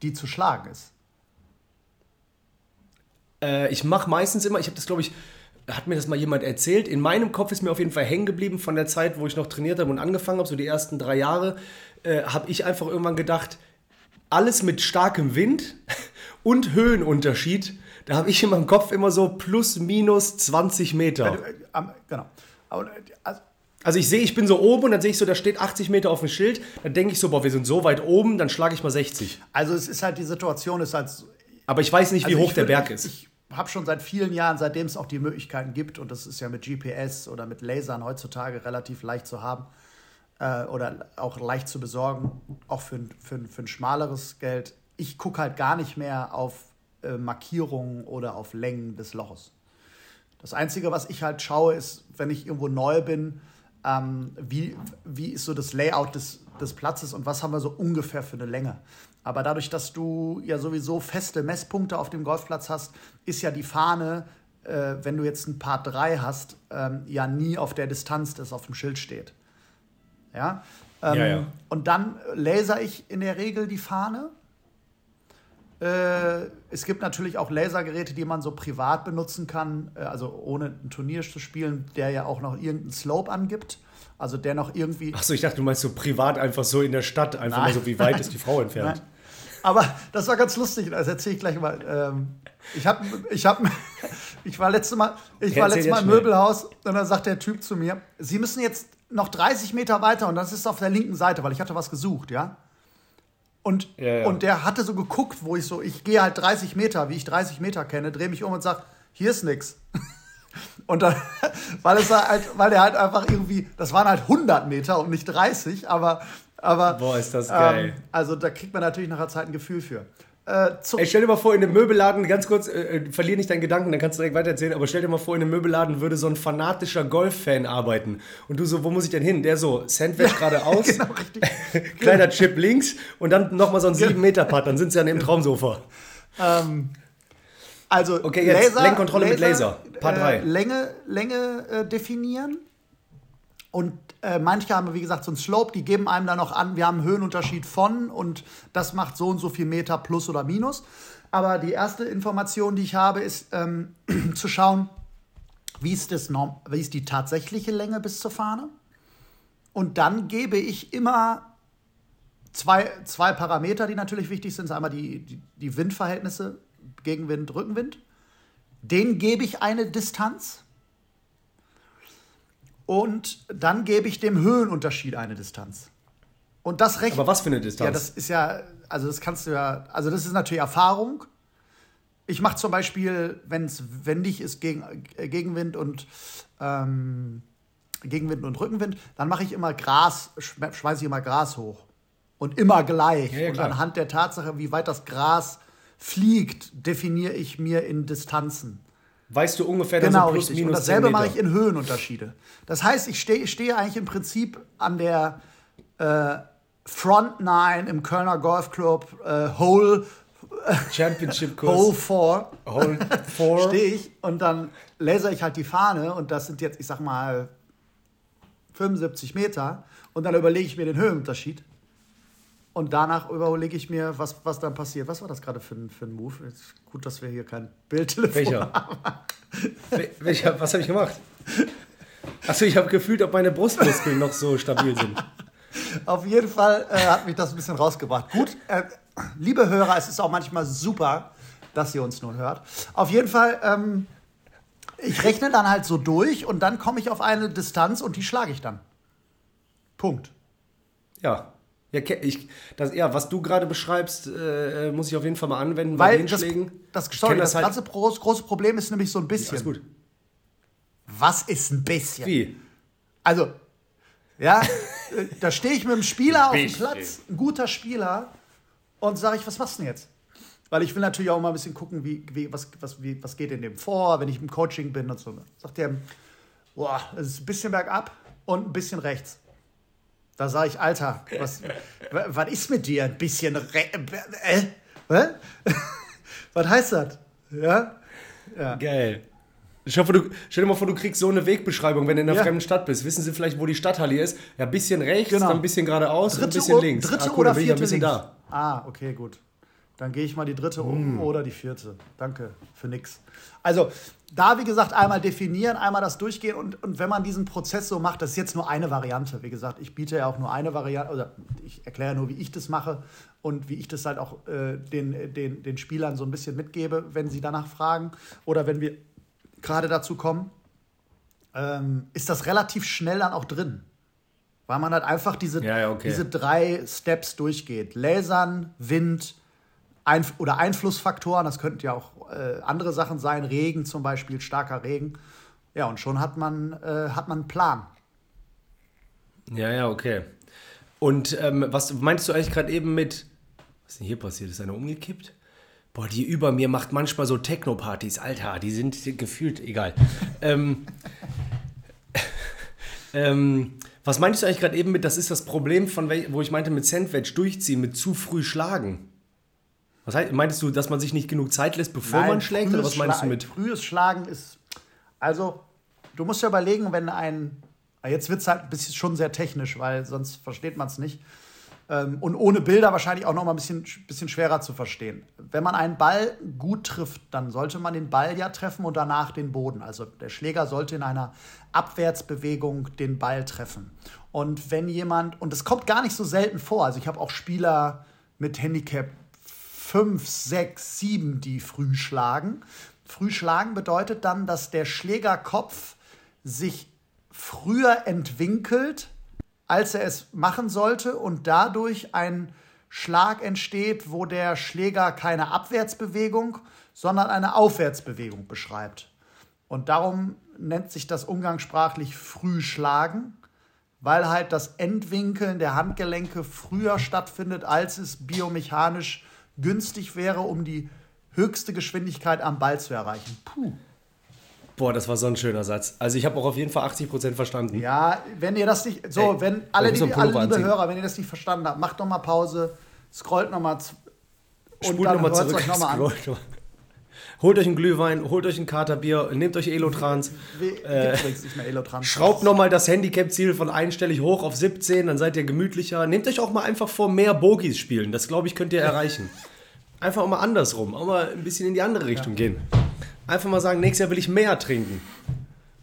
Speaker 2: die zu schlagen ist?
Speaker 1: Äh, ich mache meistens immer, ich habe das glaube ich hat mir das mal jemand erzählt. In meinem Kopf ist mir auf jeden Fall hängen geblieben von der Zeit, wo ich noch trainiert habe und angefangen habe, so die ersten drei Jahre, äh, habe ich einfach irgendwann gedacht, alles mit starkem Wind [laughs] und Höhenunterschied, da habe ich in meinem Kopf immer so plus minus 20 Meter.
Speaker 2: Äh, genau.
Speaker 1: Also, also ich sehe, ich bin so oben und dann sehe ich so, da steht 80 Meter auf dem Schild. Dann denke ich so, boah, wir sind so weit oben, dann schlage ich mal 60.
Speaker 2: Also es ist halt die Situation, ist halt.
Speaker 1: Aber ich weiß nicht, wie also hoch der Berg ist.
Speaker 2: Ich, habe schon seit vielen Jahren, seitdem es auch die Möglichkeiten gibt, und das ist ja mit GPS oder mit Lasern heutzutage relativ leicht zu haben äh, oder auch leicht zu besorgen, auch für, für, für ein schmaleres Geld. Ich gucke halt gar nicht mehr auf äh, Markierungen oder auf Längen des Loches. Das Einzige, was ich halt schaue, ist, wenn ich irgendwo neu bin, ähm, wie, wie ist so das Layout des, des Platzes und was haben wir so ungefähr für eine Länge. Aber dadurch, dass du ja sowieso feste Messpunkte auf dem Golfplatz hast, ist ja die Fahne, äh, wenn du jetzt ein Part 3 hast, ähm, ja nie auf der Distanz, das auf dem Schild steht. Ja? Ähm, ja, ja. Und dann laser ich in der Regel die Fahne. Äh, es gibt natürlich auch Lasergeräte, die man so privat benutzen kann, äh, also ohne ein Turnier zu spielen, der ja auch noch irgendeinen Slope angibt. Also der noch irgendwie.
Speaker 1: Achso, ich dachte, du meinst so privat einfach so in der Stadt, einfach Nein. mal so, wie weit [laughs] ist die Frau entfernt? Nein.
Speaker 2: Aber das war ganz lustig, das erzähle ich gleich mal. Ähm, ich, hab, ich, hab, [laughs] ich war letztes Mal, ich war letztes Mal im Möbelhaus und dann sagt der Typ zu mir, Sie müssen jetzt noch 30 Meter weiter und das ist auf der linken Seite, weil ich hatte was gesucht, ja. Und, ja, ja. und der hatte so geguckt, wo ich so, ich gehe halt 30 Meter, wie ich 30 Meter kenne, drehe mich um und sage, hier ist nix. [laughs] Und dann, [laughs] weil es halt, weil der halt einfach irgendwie, das waren halt 100 Meter und nicht 30, aber, aber.
Speaker 1: Boah, ist das geil.
Speaker 2: Ähm, also da kriegt man natürlich nach einer Zeit ein Gefühl für. Äh,
Speaker 1: Ey, stell dir mal vor, in einem Möbelladen, ganz kurz, äh, äh, verlier nicht deinen Gedanken, dann kannst du direkt weitererzählen, aber stell dir mal vor, in einem Möbelladen würde so ein fanatischer Golf-Fan arbeiten. Und du so, wo muss ich denn hin? Der so, Sandwich [laughs] geradeaus, genau, [laughs] kleiner Chip links und dann nochmal so ein 7-Meter-Putt, dann sind sie ja neben Traumsofa.
Speaker 2: Ähm, also
Speaker 1: okay, jetzt Laser, Lenkkontrolle Laser, mit Laser. Part 3.
Speaker 2: Äh, Länge, Länge äh, definieren. Und äh, manche haben, wie gesagt, so ein Slope, die geben einem dann noch an, wir haben einen Höhenunterschied von und das macht so und so viel Meter plus oder minus. Aber die erste Information, die ich habe, ist ähm, [clears throat] zu schauen, wie ist, das wie ist die tatsächliche Länge bis zur Fahne. Und dann gebe ich immer zwei, zwei Parameter, die natürlich wichtig sind. Einmal die, die, die Windverhältnisse Gegenwind, Rückenwind. Den gebe ich eine Distanz. Und dann gebe ich dem Höhenunterschied eine Distanz. Und das rechnet.
Speaker 1: Aber was für eine Distanz?
Speaker 2: Ja, das ist ja, also das kannst du ja, also das ist natürlich Erfahrung. Ich mache zum Beispiel, wenn es wendig ist, gegen, äh, Gegenwind und ähm, Gegenwind und Rückenwind, dann mache ich immer Gras, schmeiße ich immer Gras hoch. Und immer gleich. Ja, ja, und anhand der Tatsache, wie weit das Gras fliegt, definiere ich mir in Distanzen.
Speaker 1: Weißt du ungefähr,
Speaker 2: genau, so plus, richtig. minus Und dasselbe mache ich in Höhenunterschiede. Das heißt, ich stehe steh eigentlich im Prinzip an der äh, Front Nine im Kölner Golfclub äh, Hole
Speaker 1: Championship [laughs] Kurs.
Speaker 2: Hole 4.
Speaker 1: Hole 4. [laughs]
Speaker 2: stehe ich und dann laser ich halt die Fahne und das sind jetzt, ich sag mal, 75 Meter und dann überlege ich mir den Höhenunterschied und danach überlege ich mir, was, was dann passiert. Was war das gerade für, ein- für ein Move? Ist gut, dass wir hier kein Bildtelefon
Speaker 1: Welcher?
Speaker 2: haben.
Speaker 1: Wel- Welcher, was habe ich gemacht? Achso, ich habe gefühlt, ob meine Brustmuskeln noch so stabil sind.
Speaker 2: Auf jeden Fall äh, hat mich das ein bisschen rausgebracht. Gut, äh, liebe Hörer, es ist auch manchmal super, dass ihr uns nur hört. Auf jeden Fall, ähm, ich rechne dann halt so durch und dann komme ich auf eine Distanz und die schlage ich dann. Punkt.
Speaker 1: Ja. Ja, ich, das, ja, was du gerade beschreibst, äh, muss ich auf jeden Fall mal anwenden
Speaker 2: Weil das, das, sorry,
Speaker 1: kenn
Speaker 2: das,
Speaker 1: halt-
Speaker 2: ganze groß, große Problem ist nämlich so ein bisschen.
Speaker 1: Alles gut.
Speaker 2: Was ist ein bisschen?
Speaker 1: Wie?
Speaker 2: Also, ja, äh, da stehe ich mit dem Spieler auf dem. Platz, ein guter Spieler, und sage ich, was machst du denn jetzt? Weil ich will natürlich auch mal ein bisschen gucken, wie, wie, was, was, wie, was geht in dem vor, wenn ich im Coaching bin und so. Sagt der, boah, es ist ein bisschen bergab und ein bisschen rechts. Da sage ich, Alter, was, wa- was ist mit dir? Ein bisschen re äh, äh? [laughs] Was heißt das? Ja?
Speaker 1: Geil. Ich hoffe, du, stell dir mal vor, du kriegst so eine Wegbeschreibung, wenn du in einer
Speaker 2: Ja.
Speaker 1: fremden Stadt bist. Wissen Sie vielleicht, wo die Stadthalle ist? Ja, ein bisschen rechts,
Speaker 2: Genau.
Speaker 1: dann ein bisschen geradeaus und ein
Speaker 2: Dritte,
Speaker 1: bisschen
Speaker 2: o-
Speaker 1: links.
Speaker 2: dritte
Speaker 1: ah, cool,
Speaker 2: oder
Speaker 1: ja
Speaker 2: vierte
Speaker 1: ein bisschen
Speaker 2: links.
Speaker 1: da.
Speaker 2: Ah, okay, gut. Dann gehe ich mal die dritte
Speaker 1: Mm.
Speaker 2: oder die vierte. Danke für nix. Also, da, wie gesagt, einmal definieren, einmal das durchgehen und, und wenn man diesen Prozess so macht, das ist jetzt nur eine Variante. Wie gesagt, ich biete ja auch nur eine Variante, oder ich erkläre nur, wie ich das mache und wie ich das halt auch äh, den, den, den Spielern so ein bisschen mitgebe, wenn sie danach fragen oder wenn wir gerade dazu kommen, ähm, ist das relativ schnell dann auch drin. Weil man halt einfach diese,
Speaker 1: Ja, ja, okay.
Speaker 2: diese drei Steps durchgeht. Lasern, Wind Einf oder Einflussfaktoren, das könnten ja auch äh, andere Sachen sein, Regen zum Beispiel, starker Regen. Ja, und schon hat man, äh, hat man einen Plan.
Speaker 1: Ja, ja, okay. Und ähm, was meinst du eigentlich gerade eben mit. Was ist denn hier passiert? Ist einer umgekippt? Boah, die über mir macht manchmal so Techno-Partys. Alter, die sind gefühlt egal. [laughs] ähm, ähm, was meinst du eigentlich gerade eben mit, das ist das Problem, von wo ich meinte, mit Sandwich durchziehen, mit zu früh schlagen? Was heißt, meintest du, dass man sich nicht genug Zeit lässt, bevor man schlägt? Oder
Speaker 2: frühes
Speaker 1: was meinst du
Speaker 2: Schla-
Speaker 1: mit.
Speaker 2: Frühes Schlagen ist. Also, du musst ja überlegen, wenn ein. Jetzt wird es halt ein bisschen schon sehr technisch, weil sonst versteht man es nicht. Ähm, und ohne Bilder wahrscheinlich auch noch mal ein bisschen, bisschen schwerer zu verstehen. Wenn man einen Ball gut trifft, dann sollte man den Ball ja treffen und danach den Boden. Also der Schläger sollte in einer Abwärtsbewegung den Ball treffen. Und wenn jemand, und das kommt gar nicht so selten vor, also ich habe auch Spieler mit Handicap 5, 6, 7, die früh schlagen. Früh schlagen bedeutet dann, dass der Schlägerkopf sich früher entwinkelt, als er es machen sollte und dadurch ein Schlag entsteht, wo der Schläger keine Abwärtsbewegung, sondern eine Aufwärtsbewegung beschreibt. Und darum nennt sich das umgangssprachlich früh schlagen, weil halt das Entwinkeln der Handgelenke früher stattfindet, als es biomechanisch günstig wäre, um die höchste Geschwindigkeit am Ball zu erreichen. Puh.
Speaker 1: Boah, das war so ein schöner Satz. Also, ich habe auch auf jeden Fall 80% verstanden.
Speaker 2: Ja, wenn ihr das nicht, so,
Speaker 1: Ey,
Speaker 2: wenn alle, die, alle liebe
Speaker 1: anziehen.
Speaker 2: Hörer, wenn ihr das nicht verstanden habt, macht doch mal Pause, scrollt noch mal z- und
Speaker 1: Spult
Speaker 2: dann
Speaker 1: nochmal
Speaker 2: hört
Speaker 1: zurück.
Speaker 2: euch noch mal an.
Speaker 1: noch mal. Holt euch einen Glühwein, holt euch ein Katerbier, nehmt euch Elotrans,
Speaker 2: mehr Elotrans.
Speaker 1: schraubt nochmal das Handicap-Ziel von einstellig hoch auf 17, dann seid ihr gemütlicher. Nehmt euch auch mal einfach vor, mehr Bogies spielen. Das, glaube ich, könnt ihr erreichen. Einfach auch mal andersrum, auch mal ein bisschen in die andere Richtung gehen. Einfach mal sagen, nächstes Jahr will ich mehr trinken.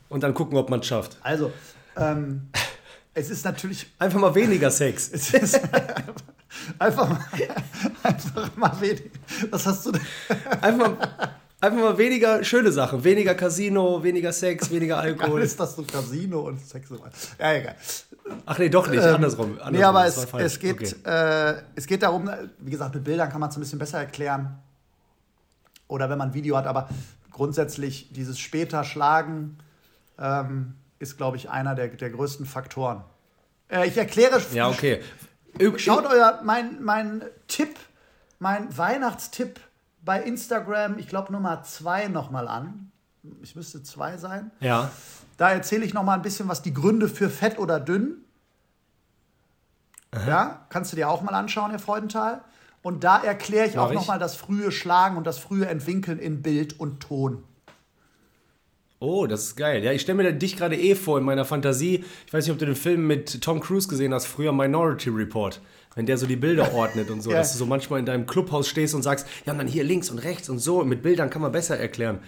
Speaker 1: Und dann gucken, ob man es schafft.
Speaker 2: Also, ähm, es ist natürlich
Speaker 1: Einfach mal weniger Sex. [laughs]
Speaker 2: es ist einfach, mal, [laughs] einfach mal wenig. Was hast du denn?
Speaker 1: Einfach, einfach mal weniger schöne Sachen. Weniger Casino, weniger Sex, [laughs] weniger Alkohol.
Speaker 2: Ist das so Casino und Sexual? Ja, egal.
Speaker 1: Ach nee, doch nicht, andersrum. andersrum.
Speaker 2: Nee, aber es, es, geht,
Speaker 1: Okay.
Speaker 2: äh, es geht darum, wie gesagt, mit Bildern kann man es ein bisschen besser erklären. Oder wenn man ein Video hat, aber grundsätzlich dieses später Schlagen ähm, ist, glaube ich, einer der, der größten Faktoren. Äh, ich erkläre.
Speaker 1: Ja, okay.
Speaker 2: Schaut euer, mein, mein Tipp, mein Weihnachtstipp bei Instagram, ich glaube Nummer zwei nochmal an. Ich müsste zwei sein.
Speaker 1: Ja.
Speaker 2: Da erzähle ich noch mal ein bisschen was die Gründe für fett oder dünn. Ja, kannst du dir auch mal anschauen, Herr Freudenthal. Und da erkläre ich
Speaker 1: Mach
Speaker 2: auch
Speaker 1: ich.
Speaker 2: noch mal das frühe Schlagen und das frühe Entwinkeln in Bild und Ton.
Speaker 1: Oh, das ist geil. Ja, ich stelle mir dich gerade eh vor in meiner Fantasie. Ich weiß nicht, ob du den Film mit Tom Cruise gesehen hast, früher Minority Report. Wenn der so die Bilder [laughs] ordnet und so, ja. dass du so manchmal in deinem Clubhaus stehst und sagst, ja, dann hier links und rechts und so. mit Bildern kann man besser erklären.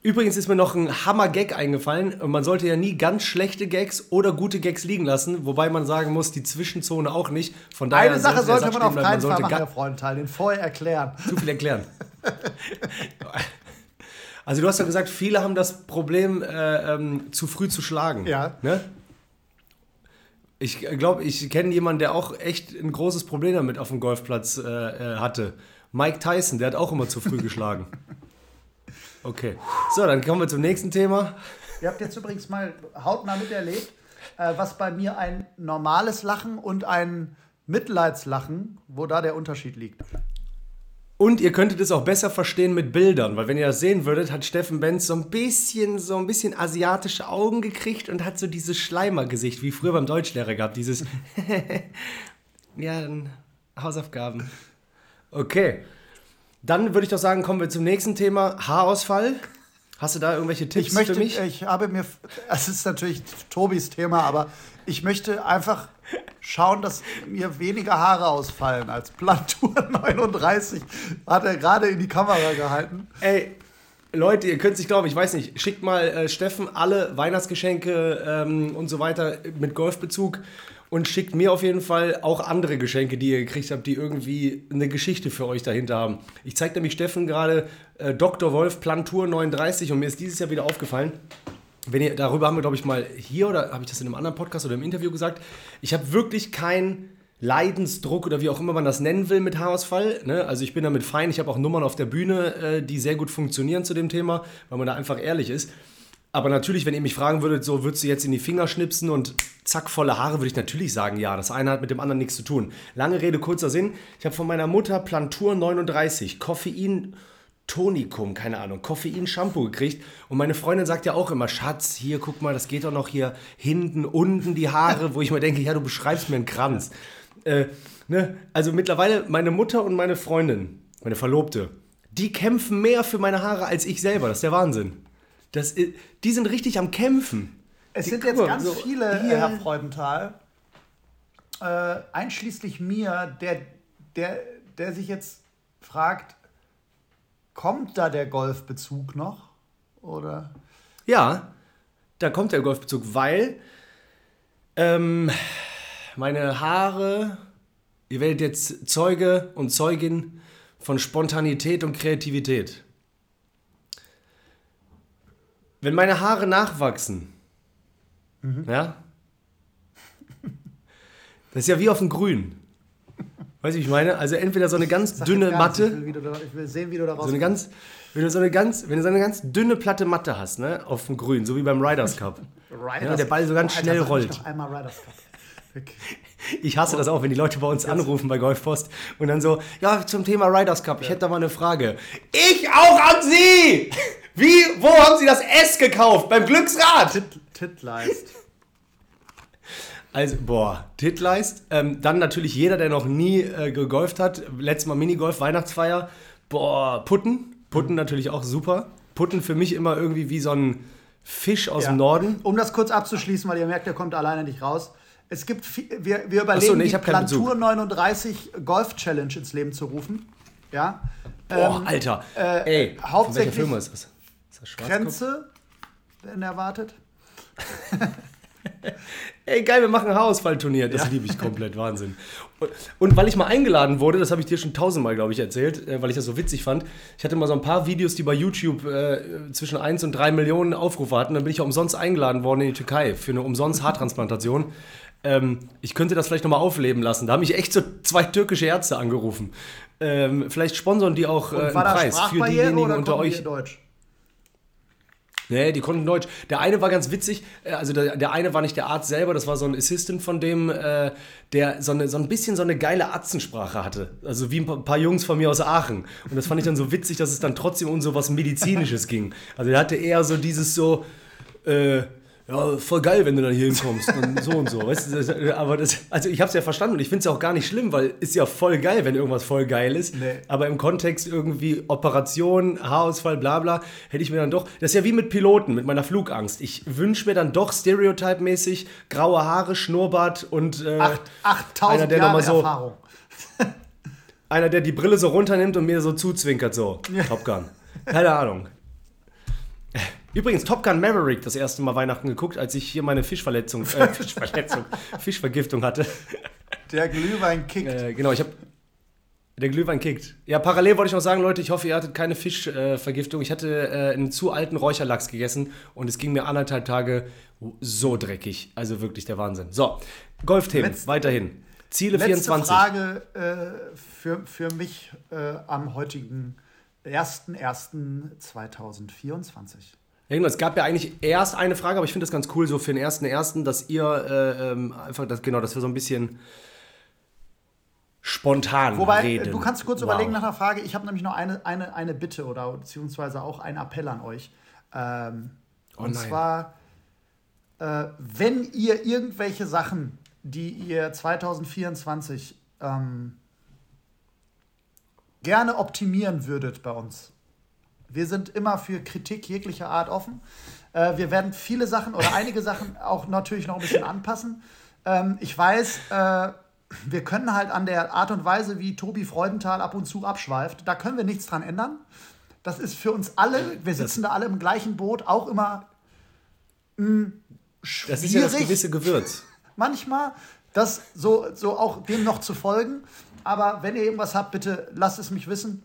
Speaker 1: Übrigens ist mir noch ein Hammer-Gag eingefallen. Man sollte ja nie ganz schlechte Gags oder gute Gags liegen lassen, wobei man sagen muss, die Zwischenzone auch nicht.
Speaker 2: Von daher Eine Sache sollte man auf keinen Fall machen, Herr Freundteil, den vorher erklären.
Speaker 1: Zu viel erklären. [laughs] also du hast ja gesagt, viele haben das Problem, äh, ähm, zu früh zu schlagen.
Speaker 2: Ja.
Speaker 1: Ne? Ich glaube, ich kenne jemanden, der auch echt ein großes Problem damit auf dem Golfplatz äh, äh hatte. Mike Tyson, der hat auch immer zu früh geschlagen. [laughs] Okay. So, dann kommen wir zum nächsten Thema.
Speaker 2: Ihr habt jetzt übrigens mal hautnah miterlebt, äh, was bei mir ein normales Lachen und ein Mitleidslachen, wo da der Unterschied liegt.
Speaker 1: Und ihr könntet es auch besser verstehen mit Bildern, weil wenn ihr das sehen würdet, hat Steffen Benz so ein bisschen, so ein bisschen asiatische Augen gekriegt und hat so dieses Schleimergesicht, wie früher beim Deutschlehrer gehabt, dieses [laughs] ja, dann Hausaufgaben. Okay. Dann würde ich doch sagen, kommen wir zum nächsten Thema: Haarausfall. Hast du da irgendwelche Tipps
Speaker 2: ich möchte,
Speaker 1: für mich?
Speaker 2: Ich habe mir, [laughs] es ist natürlich Tobis Thema, aber ich möchte einfach schauen, dass mir weniger Haare ausfallen als Plantur [laughs] 39. Hat er gerade in die Kamera gehalten.
Speaker 1: Ey, Leute, ihr könnt sich glauben, ich weiß nicht, schickt mal äh, Steffen alle Weihnachtsgeschenke ähm, und so weiter mit Golfbezug und schickt mir auf jeden Fall auch andere Geschenke, die ihr gekriegt habt, die irgendwie eine Geschichte für euch dahinter haben. Ich zeige nämlich Steffen gerade äh, Dr. Wolf Plantur 39 und mir ist dieses Jahr wieder aufgefallen, wenn ihr, darüber haben wir, glaube ich, mal hier oder habe ich das in einem anderen Podcast oder im Interview gesagt, ich habe wirklich keinen Leidensdruck oder wie auch immer man das nennen will mit Haarausfall. Ne? Also ich bin damit fein, ich habe auch Nummern auf der Bühne, äh, die sehr gut funktionieren zu dem Thema, weil man da einfach ehrlich ist. Aber natürlich, wenn ihr mich fragen würdet, so würdest du jetzt in die Finger schnipsen und zack, volle Haare, würde ich natürlich sagen, ja. Das eine hat mit dem anderen nichts zu tun. Lange Rede, kurzer Sinn. Ich habe von meiner Mutter Plantur 39, Koffein. Tonikum, keine Ahnung, Koffein-Shampoo gekriegt. Und meine Freundin sagt ja auch immer, Schatz, hier, guck mal, das geht doch noch hier hinten, unten die Haare, wo ich mir denke, ja, du beschreibst mir einen Kranz. Äh, ne? Also mittlerweile, meine Mutter und meine Freundin, meine Verlobte, die kämpfen mehr für meine Haare als ich selber. Das ist der Wahnsinn. Das, die sind richtig am Kämpfen.
Speaker 2: Es sind jetzt ganz so, viele, hier. Herr Freudenthal, äh, einschließlich mir, der, der, der sich jetzt fragt, kommt da der Golfbezug noch? Oder?
Speaker 1: Ja, da kommt der Golfbezug, weil ähm, meine Haare, ihr werdet jetzt Zeuge und Zeugin von Spontanität und Kreativität. Wenn meine Haare nachwachsen, mhm. ja, [laughs] das ist ja wie auf dem Grün. Weißt du, wie ich meine? Also entweder so eine ganz dünne Matte.
Speaker 2: Ich will, da, ich will, sehen, wie du da
Speaker 1: so eine ganz, wenn du so eine ganz, wenn du so eine ganz dünne platte Matte hast, ne, auf dem Grün, so wie beim Riders Cup. [laughs] Riders ja, der Ball so ganz oh, Alter, schnell rollt. Ich, einmal Riders Cup. [laughs] Okay. Ich hasse das auch, wenn die Leute bei uns anrufen bei Golfpost und dann so, ja, zum Thema Riders Cup, ich hätte da mal eine Frage. Ich auch an Sie! Wie, wo haben Sie das S gekauft? Beim Glücksrad? Tit,
Speaker 2: Titleist.
Speaker 1: Also, boah, Titleist. Ähm, dann natürlich jeder, der noch nie äh, gegolft hat. Letztes Mal Minigolf, Weihnachtsfeier. Boah, Putten. Putten mhm. natürlich auch super. Putten für mich immer irgendwie wie so ein Fisch aus ja. dem Norden.
Speaker 2: Um das kurz abzuschließen, weil ihr merkt, der kommt alleine nicht raus. Es gibt, viel, wir, wir überlegen, so, nee, die Plantur 39 Golf Challenge ins Leben zu rufen. Ja.
Speaker 1: Boah, ähm, Alter.
Speaker 2: Äh, Ey, hauptsächlich von welcher Firma ist das? Ist das Grenze werden erwartet. [laughs]
Speaker 1: Ey, geil, wir machen ein Haarausfallturnier. Das ja. liebe ich komplett, Wahnsinn. Und, und, weil ich mal eingeladen wurde, das habe ich dir schon tausendmal, glaube ich, erzählt, äh, weil ich das so witzig fand. Ich hatte mal so ein paar Videos, die bei YouTube äh, zwischen 1 und 3 Millionen Aufrufe hatten. Dann bin ich ja umsonst eingeladen worden in die Türkei für eine umsonst Haartransplantation. Ähm, ich könnte das vielleicht nochmal aufleben lassen. Da haben mich echt so zwei türkische Ärzte angerufen. Ähm, vielleicht sponsern die auch äh, einen Preis für diejenigen unter euch. Deutsch? Nee, die konnten Deutsch. Der eine war ganz witzig, äh, also der, der eine war nicht der Arzt selber, das war so ein Assistant von dem, äh, der so, eine, so ein bisschen so eine geile Arzensprache hatte. Also wie ein paar Jungs von mir aus Aachen. Und das fand ich dann so witzig, dass es dann trotzdem um so was Medizinisches [laughs] ging. Also der hatte eher so dieses so, äh, ja, voll geil, wenn du dann hier hinkommst und so und so. Weißt du, aber das, also ich habe es ja verstanden und ich finde es ja auch gar nicht schlimm, weil ist ja voll geil, wenn irgendwas voll geil ist. Nee. Aber im Kontext irgendwie Operation, Haarausfall, bla bla, hätte ich mir dann doch, das ist ja wie mit Piloten, mit meiner Flugangst. Ich wünsche mir dann doch stereotypmäßig graue Haare, Schnurrbart und
Speaker 2: äh, Acht, 8000 einer, der Jahre so, Erfahrung. [laughs]
Speaker 1: einer, der die Brille so runternimmt und mir so zuzwinkert, so. Ja. Top Gun. Keine Ahnung. Übrigens, Top Gun Maverick das erste Mal Weihnachten geguckt, als ich hier meine Fischverletzung, äh, [laughs] Fischverletzung, Fischvergiftung hatte.
Speaker 2: Der Glühwein kickt.
Speaker 1: Äh, genau, ich habe der Glühwein kickt. Ja, parallel wollte ich noch sagen, Leute, ich hoffe, ihr hattet keine Fischvergiftung. Äh, ich hatte äh, einen zu alten Räucherlachs gegessen und es ging mir anderthalb Tage so dreckig. Also wirklich der Wahnsinn. So, Golfthemen, weiterhin. Ziele
Speaker 2: letzte
Speaker 1: 24.
Speaker 2: Frage äh, für, für mich äh, am heutigen 1.1.2024.
Speaker 1: Ja, genau, es gab ja eigentlich erst eine Frage, aber ich finde das ganz cool, so für den ersten ersten, dass ihr äh, ähm, einfach, das, genau, dass wir so ein bisschen spontan
Speaker 2: Wobei,
Speaker 1: reden.
Speaker 2: du kannst kurz wow. überlegen nach einer Frage. Ich habe nämlich noch eine, eine, eine Bitte oder beziehungsweise auch einen Appell an euch. Ähm, oh und nein. zwar, äh, wenn ihr irgendwelche Sachen, die ihr 2024 ähm, gerne optimieren würdet bei uns, wir sind immer für Kritik jeglicher Art offen. Äh, wir werden viele Sachen oder einige Sachen auch natürlich noch ein bisschen anpassen. Ähm, ich weiß, äh, wir können halt an der Art und Weise, wie Tobi Freudenthal ab und zu abschweift, da können wir nichts dran ändern. Das ist für uns alle, wir sitzen da alle im gleichen Boot, auch immer mh, schwierig.
Speaker 1: Das ist ja das gewisse Gewürz. [laughs]
Speaker 2: Manchmal, das so, so auch dem noch zu folgen. Aber wenn ihr irgendwas habt, bitte lasst es mich wissen.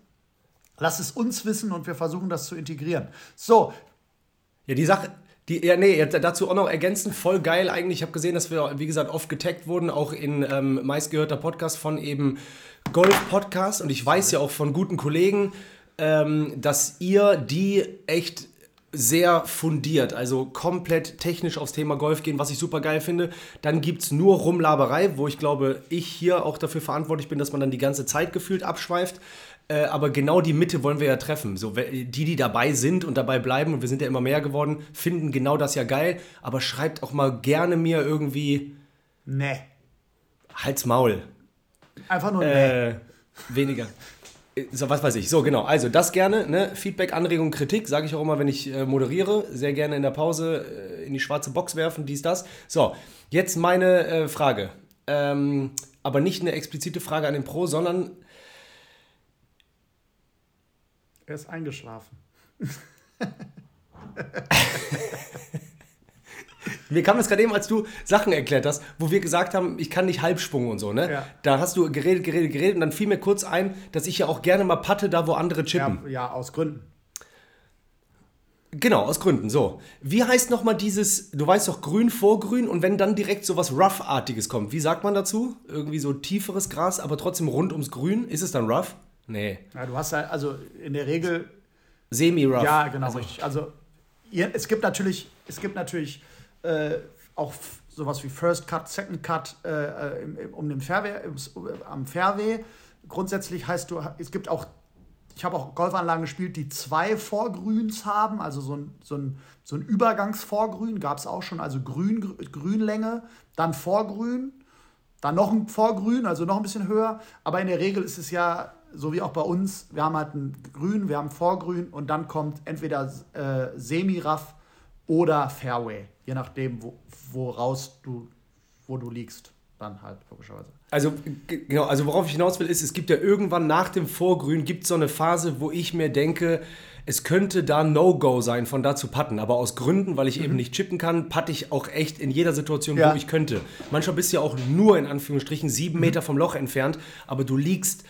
Speaker 2: Lass es uns wissen und wir versuchen das zu integrieren. So.
Speaker 1: Ja, die Sache, die, ja, nee, dazu auch noch ergänzend, voll geil eigentlich. Ich habe gesehen, dass wir, wie gesagt, oft getaggt wurden, auch in ähm, meistgehörter Podcast von eben Golf Podcast. Und ich weiß ja auch von guten Kollegen, ähm, dass ihr die echt sehr fundiert, also komplett technisch aufs Thema Golf gehen, was ich super geil finde. Dann gibt es nur Rumlaberei, wo ich glaube, ich hier auch dafür verantwortlich bin, dass man dann die ganze Zeit gefühlt abschweift. Äh, aber genau die Mitte wollen wir ja treffen. So, die, die dabei sind und dabei bleiben, und wir sind ja immer mehr geworden, finden genau das ja geil. Aber schreibt auch mal gerne mir irgendwie.
Speaker 2: Nee.
Speaker 1: Halt's Maul.
Speaker 2: Einfach nur
Speaker 1: äh, nee. Weniger. Äh, so, was weiß ich. So, genau. Also, das gerne. Ne? Feedback, Anregung, Kritik, sage ich auch immer, wenn ich äh, moderiere. Sehr gerne in der Pause äh, in die schwarze Box werfen, dies, das. So, jetzt meine äh, Frage. Ähm, aber nicht eine explizite Frage an den Pro, sondern
Speaker 2: Er ist eingeschlafen. [laughs]
Speaker 1: Mir kam das gerade eben, als du Sachen erklärt hast, wo wir gesagt haben, ich kann nicht Halbsprung und so, ne? Ja. Da hast du geredet, geredet, geredet und dann fiel mir kurz ein, dass ich ja auch gerne mal patte, da wo andere chippen.
Speaker 2: Ja, ja aus Gründen.
Speaker 1: Genau, aus Gründen. So. Wie heißt nochmal dieses, du weißt doch, grün vor grün und wenn dann direkt so was Rough-artiges kommt, wie sagt man dazu? Irgendwie so tieferes Gras, aber trotzdem rund ums Grün. Ist es dann Rough? Nee.
Speaker 2: Ja, du hast ja, also in der Regel.
Speaker 1: Semi-rough.
Speaker 2: Ja, genau, also, richtig. Also es gibt natürlich, es gibt natürlich äh, auch sowas wie First Cut, Second Cut äh, im, im, um den Fairway, im, am Fairway. Grundsätzlich heißt du, es gibt auch, ich habe auch Golfanlagen gespielt, die zwei Vorgrüns haben, also so ein, so ein, so ein Übergangsvorgrün gab es auch schon, also Grün, Grünlänge, dann Vorgrün, dann noch ein Vorgrün, also noch ein bisschen höher. Aber in der Regel ist es ja so wie auch bei uns, wir haben halt ein Grün, wir haben Vorgrün und dann kommt entweder äh, Semi-Raff oder Fairway, je nachdem, wo, woraus du, wo du liegst, dann halt logischerweise.
Speaker 1: Also genau, also worauf ich hinaus will, ist, es gibt ja irgendwann nach dem Vorgrün gibt so eine Phase, wo ich mir denke, es könnte da No-Go sein, von da zu putten. Aber aus Gründen, weil ich mhm. eben nicht chippen kann, patte ich auch echt in jeder Situation, ja. wo ich könnte. Manchmal bist du ja auch nur in Anführungsstrichen sieben mhm. Meter vom Loch entfernt, aber du liegst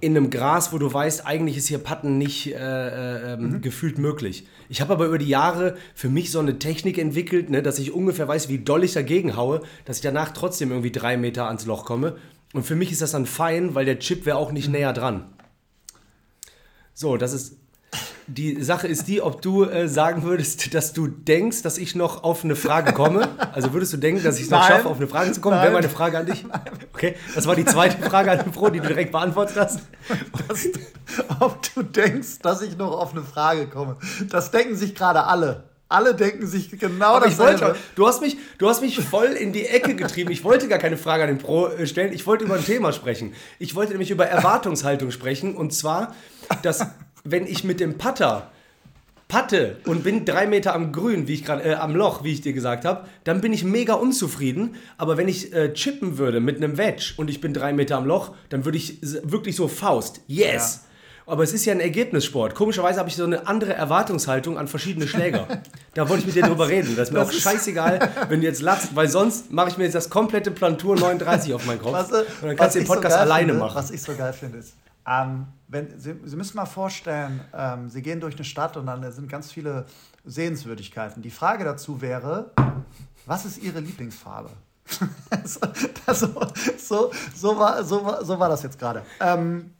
Speaker 1: in einem Gras, wo du weißt, eigentlich ist hier Patten nicht äh, äh, mhm. gefühlt möglich. Ich habe aber über die Jahre für mich so eine Technik entwickelt, ne, dass ich ungefähr weiß, wie doll ich dagegen haue, dass ich danach trotzdem irgendwie drei Meter ans Loch komme. Und für mich ist das dann fein, weil der Chip wäre auch nicht mhm. näher dran. So, das ist die Sache ist die, ob du äh, sagen würdest, dass du denkst, dass ich noch auf eine Frage komme. Also würdest du denken, dass ich es noch schaffe, auf eine Frage zu kommen? Wäre meine Frage an dich. Okay, das war die zweite Frage an den Pro, die du direkt beantwortet hast.
Speaker 2: Das, ob du denkst, dass ich noch auf eine Frage komme. Das denken sich gerade alle. Alle denken sich genau
Speaker 1: Aber ich wollte, du hast, mich, du hast mich voll in die Ecke getrieben. Ich wollte gar keine Frage an den Pro äh, stellen. Ich wollte über ein Thema sprechen. Ich wollte nämlich über Erwartungshaltung sprechen. Und zwar, dass wenn ich mit dem Putter patte und bin drei Meter am Grün, wie ich gerade äh, am Loch, wie ich dir gesagt habe, dann bin ich mega unzufrieden. Aber wenn ich äh, chippen würde mit einem Wedge und ich bin drei Meter am Loch, dann würde ich wirklich so Faust. Yes. Ja. Aber es ist ja ein Ergebnissport. Komischerweise habe ich so eine andere Erwartungshaltung an verschiedene Schläger. da wollte ich mit dir drüber reden. Das ist mir das auch scheißegal, wenn du jetzt lachst, weil sonst mache ich mir jetzt das komplette Plantur 39 auf meinen Kopf. Was, und dann kannst du den Podcast so alleine
Speaker 2: finde,
Speaker 1: machen.
Speaker 2: Was ich so geil finde, ist, ähm, wenn, Sie, Sie, müssen mal vorstellen, ähm, Sie gehen durch eine Stadt und dann sind ganz viele Sehenswürdigkeiten. Die Frage dazu wäre, was ist Ihre Lieblingsfarbe? [laughs] das, so, so, so, war, so, war, so war das jetzt gerade. Ähm,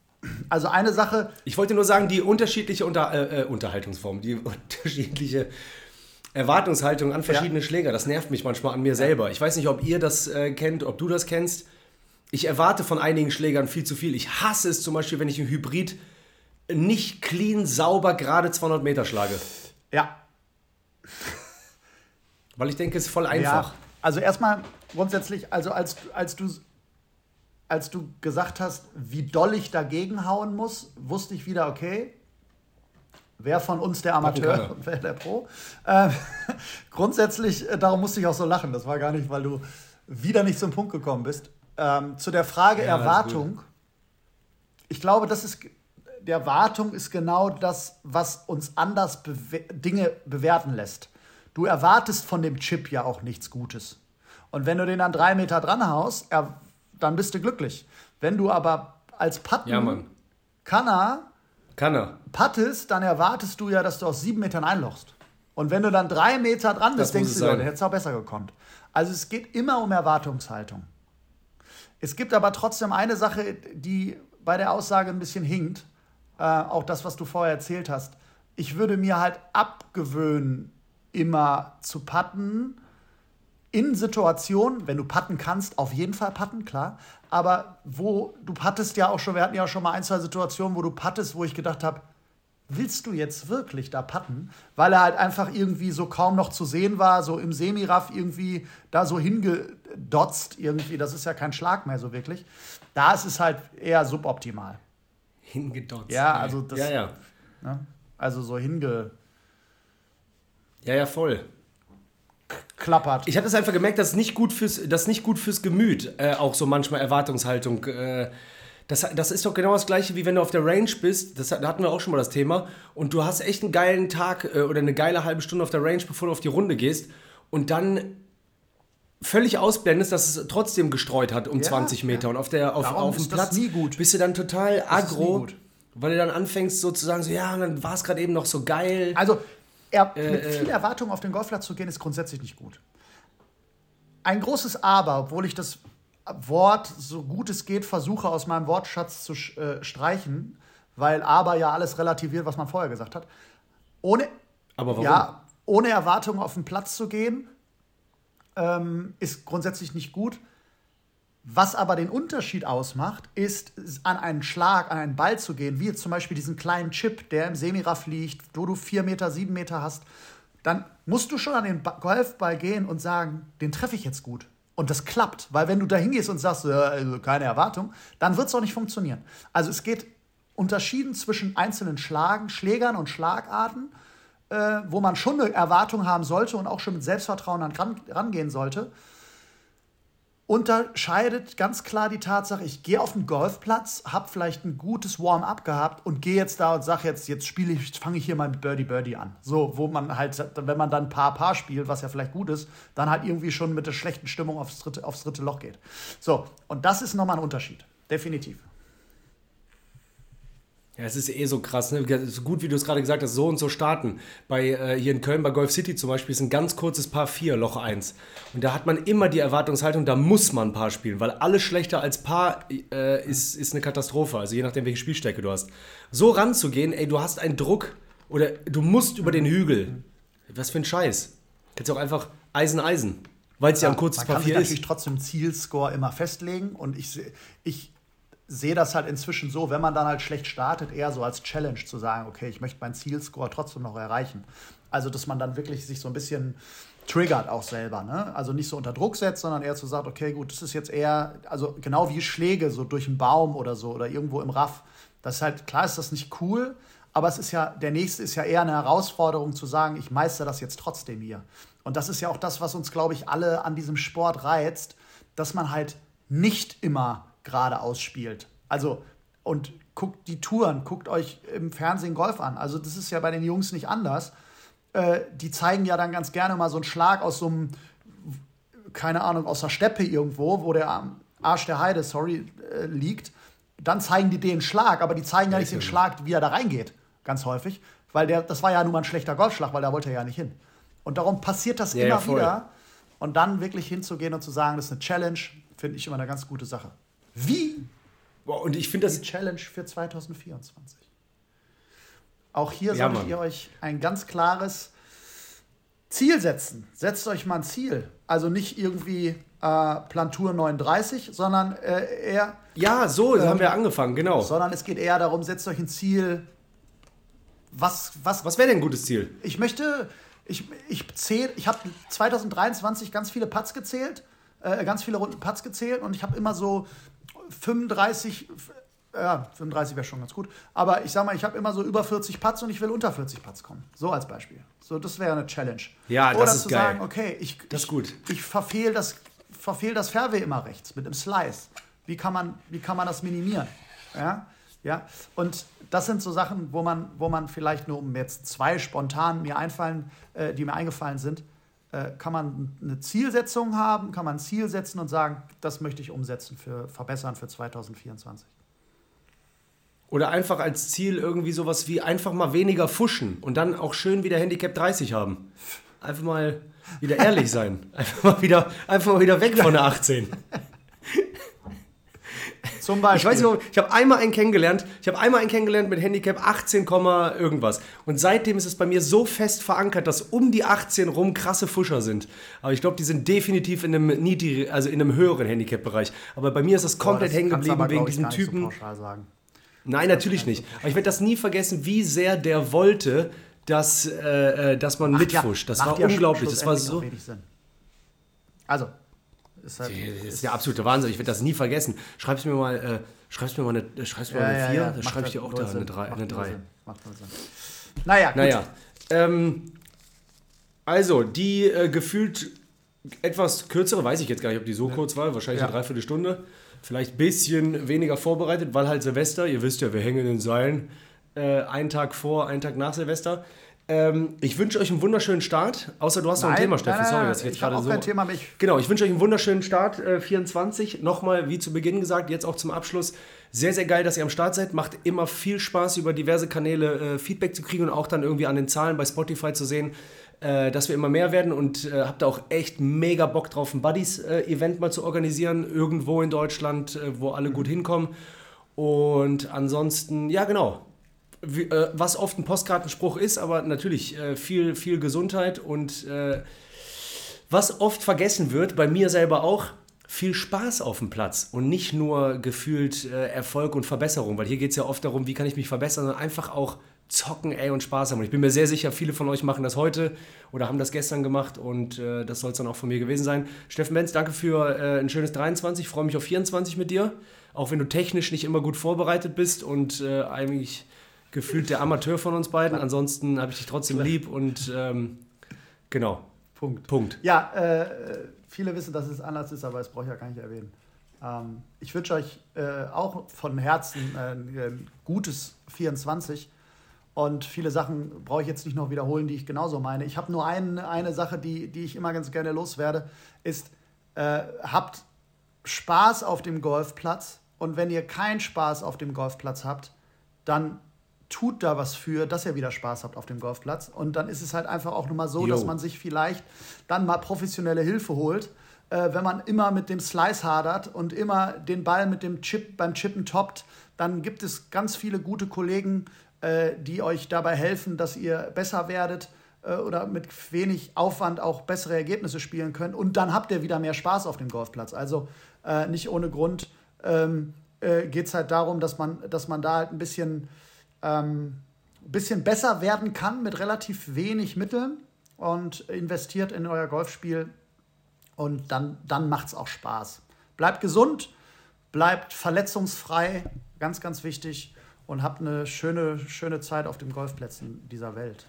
Speaker 2: also eine Sache.
Speaker 1: Ich wollte nur sagen, die unterschiedliche Unter, äh, äh Unterhaltungsform, die [laughs] unterschiedliche Erwartungshaltung an verschiedene ja. Schläger, das nervt mich manchmal an mir selber. Ich weiß nicht, ob ihr das äh, kennt, ob du das kennst. Ich erwarte von einigen Schlägern viel zu viel. Ich hasse es zum Beispiel, wenn ich im Hybrid nicht clean, sauber, gerade 200 Meter schlage.
Speaker 2: Ja. [laughs]
Speaker 1: Weil ich denke, es ist voll einfach. Ja.
Speaker 2: Also erstmal grundsätzlich, also als, als du als du gesagt hast, wie doll ich dagegen hauen muss, wusste ich wieder, okay, wer von uns der Amateur und wer der Pro. Äh, [laughs] grundsätzlich, äh, darum musste ich auch so lachen. Das war gar nicht, weil du wieder nicht zum Punkt gekommen bist. Ähm, zu der Frage ja, Erwartung. Ich glaube, das ist der Erwartung ist genau das, was uns anders bewe Dinge bewerten lässt. Du erwartest von dem Chip ja auch nichts Gutes. Und wenn du den dann drei Meter dran haust, er dann bist du glücklich. Wenn du aber als Patten ja, Kanner
Speaker 1: Kanner.
Speaker 2: pattest, dann erwartest du ja, dass du aus sieben Metern einlochst. Und wenn du dann drei Meter dran bist, denkst du, dann hätte es auch besser gekonnt. Also es geht immer um Erwartungshaltung. Es gibt aber trotzdem eine Sache, die bei der Aussage ein bisschen hinkt. Äh, auch das, was du vorher erzählt hast. Ich würde mir halt abgewöhnen, immer zu patten, in Situationen, wenn du patten kannst, auf jeden Fall patten, klar. Aber wo du pattest ja auch schon, wir hatten ja auch schon mal ein, zwei Situationen, wo du pattest, wo ich gedacht habe, willst du jetzt wirklich da patten? Weil er halt einfach irgendwie so kaum noch zu sehen war, so im Semiraff irgendwie da so hingedotzt irgendwie. Das ist ja kein Schlag mehr so wirklich. Da ist es halt eher suboptimal.
Speaker 1: Hingedotzt.
Speaker 2: Ja, also das.
Speaker 1: Ja, ja.
Speaker 2: Ne? Also so hinge.
Speaker 1: Ja, ja, voll
Speaker 2: klappert.
Speaker 1: Ich habe das einfach gemerkt, dass nicht gut fürs, das nicht gut fürs Gemüt, äh, auch so manchmal Erwartungshaltung. Äh, das, das ist doch genau das gleiche, wie wenn du auf der Range bist. Das, da hatten wir auch schon mal das Thema. Und du hast echt einen geilen Tag äh, oder eine geile halbe Stunde auf der Range, bevor du auf die Runde gehst. Und dann völlig ausblendest, dass es trotzdem gestreut hat um ja, 20 Meter. Ja. Und auf, der, auf, auf dem Platz bist du dann total aggro, weil du dann anfängst so zu sagen, so, ja, dann war es gerade eben noch so geil.
Speaker 2: Also er, äh, mit viel Erwartung auf den Golfplatz zu gehen, ist grundsätzlich nicht gut. Ein großes Aber, obwohl ich das Wort, so gut es geht, versuche aus meinem Wortschatz zu äh, streichen, weil Aber ja alles relativiert, was man vorher gesagt hat. Ohne,
Speaker 1: Aber warum?
Speaker 2: Ja, ohne Erwartung auf den Platz zu gehen, ähm, ist grundsätzlich nicht gut. Was aber den Unterschied ausmacht, ist, an einen Schlag, an einen Ball zu gehen, wie jetzt zum Beispiel diesen kleinen Chip, der im Semiraff liegt, wo du vier Meter, sieben Meter hast. Dann musst du schon an den Golfball gehen und sagen, den treffe ich jetzt gut. Und das klappt, weil wenn du da hingehst und sagst, äh, also keine Erwartung, dann wird es auch nicht funktionieren. Also es geht unterschieden zwischen einzelnen Schlagen, Schlägern und Schlagarten, äh, wo man schon eine Erwartung haben sollte und auch schon mit Selbstvertrauen ran, rangehen sollte unterscheidet ganz klar die Tatsache, ich gehe auf den Golfplatz, habe vielleicht ein gutes Warm-up gehabt und gehe jetzt da und sage jetzt, jetzt spiele ich, fange ich hier mal mit Birdie Birdie an. So, wo man halt, wenn man dann paar Paar spielt, was ja vielleicht gut ist, dann halt irgendwie schon mit der schlechten Stimmung aufs dritte, aufs dritte Loch geht. So, und das ist nochmal ein Unterschied. Definitiv.
Speaker 1: Ja, es ist eh so krass, ne? So gut wie du es gerade gesagt hast, so und so starten. Bei, äh, hier in Köln bei Golf City zum Beispiel ist ein ganz kurzes Paar 4, Loch 1. Und da hat man immer die Erwartungshaltung, da muss man Paar spielen, weil alles schlechter als Paar äh, ist, ist eine Katastrophe. Also je nachdem, welche Spielstärke du hast. So ranzugehen, ey, du hast einen Druck oder du musst über den Hügel. Was für ein Scheiß. Kannst du auch einfach Eisen, Eisen. Weil es ja, ja, ein kurzes Paar 4 ist. Man kann
Speaker 2: natürlich trotzdem Zielscore immer festlegen und ich, ich sehe das halt inzwischen so, wenn man dann halt schlecht startet, eher so als Challenge zu sagen, okay, ich möchte meinen Zielscore trotzdem noch erreichen. Also, dass man dann wirklich sich so ein bisschen triggert auch selber. Ne? Also nicht so unter Druck setzt, sondern eher zu so sagt, okay, gut, das ist jetzt eher, also genau wie Schläge so durch einen Baum oder so oder irgendwo im Raff. Das ist halt, klar ist das nicht cool, aber es ist ja, der nächste ist ja eher eine Herausforderung zu sagen, ich meister das jetzt trotzdem hier. Und das ist ja auch das, was uns, glaube ich, alle an diesem Sport reizt, dass man halt nicht immer geradeaus spielt. Also, und guckt die Touren, guckt euch im Fernsehen Golf an. Also, das ist ja bei den Jungs nicht anders. Äh, die zeigen ja dann ganz gerne mal so einen Schlag aus so einem, keine Ahnung, aus der Steppe irgendwo, wo der Arsch der Heide, sorry, äh, liegt. Dann zeigen die den Schlag, aber die zeigen ja nicht den Schlag, wie er da reingeht, ganz häufig. Weil der, das war ja nun mal ein schlechter Golfschlag, weil da wollte er ja nicht hin. Und darum passiert das ja, immer ja, wieder. Und dann wirklich hinzugehen und zu sagen, das ist eine Challenge, finde ich immer eine ganz gute Sache. Wie?
Speaker 1: Und ich finde das.
Speaker 2: Die Challenge für 2024. Auch hier ja, solltet ihr euch ein ganz klares Ziel setzen. Setzt euch mal ein Ziel. Also nicht irgendwie äh, Plantur 39, sondern äh, eher.
Speaker 1: Ja, so ähm, haben wir angefangen, genau.
Speaker 2: Sondern es geht eher darum, setzt euch ein Ziel. Was, was,
Speaker 1: was wäre denn ein gutes Ziel?
Speaker 2: Ich möchte, ich, ich zähle, ich habe 2023 ganz viele Putts gezählt, äh, ganz viele Runden Putts gezählt und ich habe immer so 35, ja, 35 wäre schon ganz gut. Aber ich sag mal, ich habe immer so über 40 Putts und ich will unter 40 Putts kommen. So als Beispiel. So, das wäre eine Challenge.
Speaker 1: Ja, Oder das ist zu geil. sagen,
Speaker 2: okay, ich,
Speaker 1: das
Speaker 2: ich, ich verfehle das, verfehl das Fairway immer rechts mit einem Slice. Wie kann man, wie kann man das minimieren? Ja, ja. Und das sind so Sachen, wo man, wo man vielleicht nur um jetzt zwei spontan mir einfallen, äh, die mir eingefallen sind, äh, kann man eine Zielsetzung haben, kann man ein Ziel setzen und sagen, das möchte ich umsetzen für verbessern für 2024.
Speaker 1: Oder einfach als Ziel irgendwie sowas wie einfach mal weniger fuschen und dann auch schön wieder Handicap 30 haben. Einfach mal wieder ehrlich sein. [laughs] Einfach mal wieder, einfach mal wieder weg von der 18. Zum Beispiel. Ich weiß nicht, ich habe einmal einen kennengelernt. Ich habe einmal einen kennengelernt mit Handicap 18, irgendwas. Und seitdem ist es bei mir so fest verankert, dass um die 18 rum krasse Fuscher sind. Aber ich glaube, die sind definitiv in einem niedrig, also in einem höheren Handicap-Bereich. Aber bei mir ist das komplett hängen geblieben wegen diesem Typen. So Nein, natürlich nicht. Aber ich werde das nie vergessen, wie sehr der wollte, dass, äh, äh dass man Macht mitfuscht. Das war ja unglaublich. Das war so.
Speaker 2: Also,
Speaker 1: ist, halt, das ist der absolute Wahnsinn. Ich werde das nie vergessen. Schreib's mir mal, äh, schreib's mir mal eine, schreib's mir ja, mal eine 4, ja, ja. dann schreibe ich dir auch da eine 3. Eine 3. Macht Sinn. Naja, gut. Naja. Ähm, also, die äh, gefühlt etwas kürzere, weiß ich jetzt gar nicht, ob die so kurz war, wahrscheinlich eine Dreiviertelstunde. Vielleicht ein bisschen weniger vorbereitet, weil halt Silvester, ihr wisst ja, wir hängen in den Seilen, äh, einen Tag vor, einen Tag nach Silvester. Ähm, ich wünsche euch einen wunderschönen Start. Außer du hast nein, noch ein Thema, Steffen. Sorry, dass ich jetzt ich gerade so. Kein Thema mich. Genau, ich wünsche euch einen wunderschönen Start äh, 24. Nochmal, wie zu Beginn gesagt, jetzt auch zum Abschluss. Sehr, sehr geil, dass ihr am Start seid. Macht immer viel Spaß, über diverse Kanäle äh, Feedback zu kriegen und auch dann irgendwie an den Zahlen bei Spotify zu sehen, äh, dass wir immer mehr werden. Und äh, habt da auch echt mega Bock drauf, ein Buddies-Event mal zu organisieren, irgendwo in Deutschland, äh, wo alle gut hinkommen. Und ansonsten, ja, genau wie, äh, was oft ein Postkartenspruch ist, aber natürlich äh, viel, viel Gesundheit und äh, was oft vergessen wird, bei mir selber auch, viel Spaß auf dem Platz und nicht nur gefühlt äh, Erfolg und Verbesserung, weil hier geht es ja oft darum, wie kann ich mich verbessern, sondern einfach auch zocken, ey, und Spaß haben. Und ich bin mir sehr sicher, viele von euch machen das heute oder haben das gestern gemacht und äh, das soll es dann auch von mir gewesen sein. Steffen Benz, danke für äh, ein schönes 23. Ich freue mich auf 24 mit dir, auch wenn du technisch nicht immer gut vorbereitet bist und äh, eigentlich gefühlt der Amateur von uns beiden. Ansonsten habe ich dich trotzdem lieb und ähm, genau.
Speaker 2: Punkt. Punkt. Ja, äh, viele wissen, dass es anders ist, aber das brauche ich ja gar nicht erwähnen. Ähm, ich wünsche euch äh, auch von Herzen äh, ein gutes 24. Und viele Sachen brauche ich jetzt nicht noch wiederholen, die ich genauso meine. Ich habe nur ein, eine Sache, die, die ich immer ganz gerne loswerde, ist, äh, habt Spaß auf dem Golfplatz. Und wenn ihr keinen Spaß auf dem Golfplatz habt, dann tut da was für, dass ihr wieder Spaß habt auf dem Golfplatz. Und dann ist es halt einfach auch nochmal so, Yo. dass man sich vielleicht dann mal professionelle Hilfe holt, äh, wenn man immer mit dem Slice hadert und immer den Ball mit dem Chip beim Chippen toppt. Dann gibt es ganz viele gute Kollegen, äh, die euch dabei helfen, dass ihr besser werdet äh, oder mit wenig Aufwand auch bessere Ergebnisse spielen könnt. Und dann habt ihr wieder mehr Spaß auf dem Golfplatz. Also äh, nicht ohne Grund ähm, äh, geht es halt darum, dass man, dass man da halt ein bisschen ähm, ein bisschen besser werden kann mit relativ wenig Mitteln und investiert in euer Golfspiel und dann, dann macht es auch Spaß. Bleibt gesund, bleibt verletzungsfrei, ganz, ganz wichtig und habt eine schöne, schöne Zeit auf den Golfplätzen dieser Welt.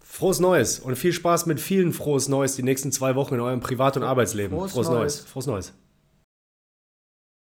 Speaker 1: Frohes Neues und viel Spaß mit vielen Frohes Neues die nächsten zwei Wochen in eurem Privat- und Arbeitsleben. Frohes, Frohes Neues. Neues. Frohes Neues.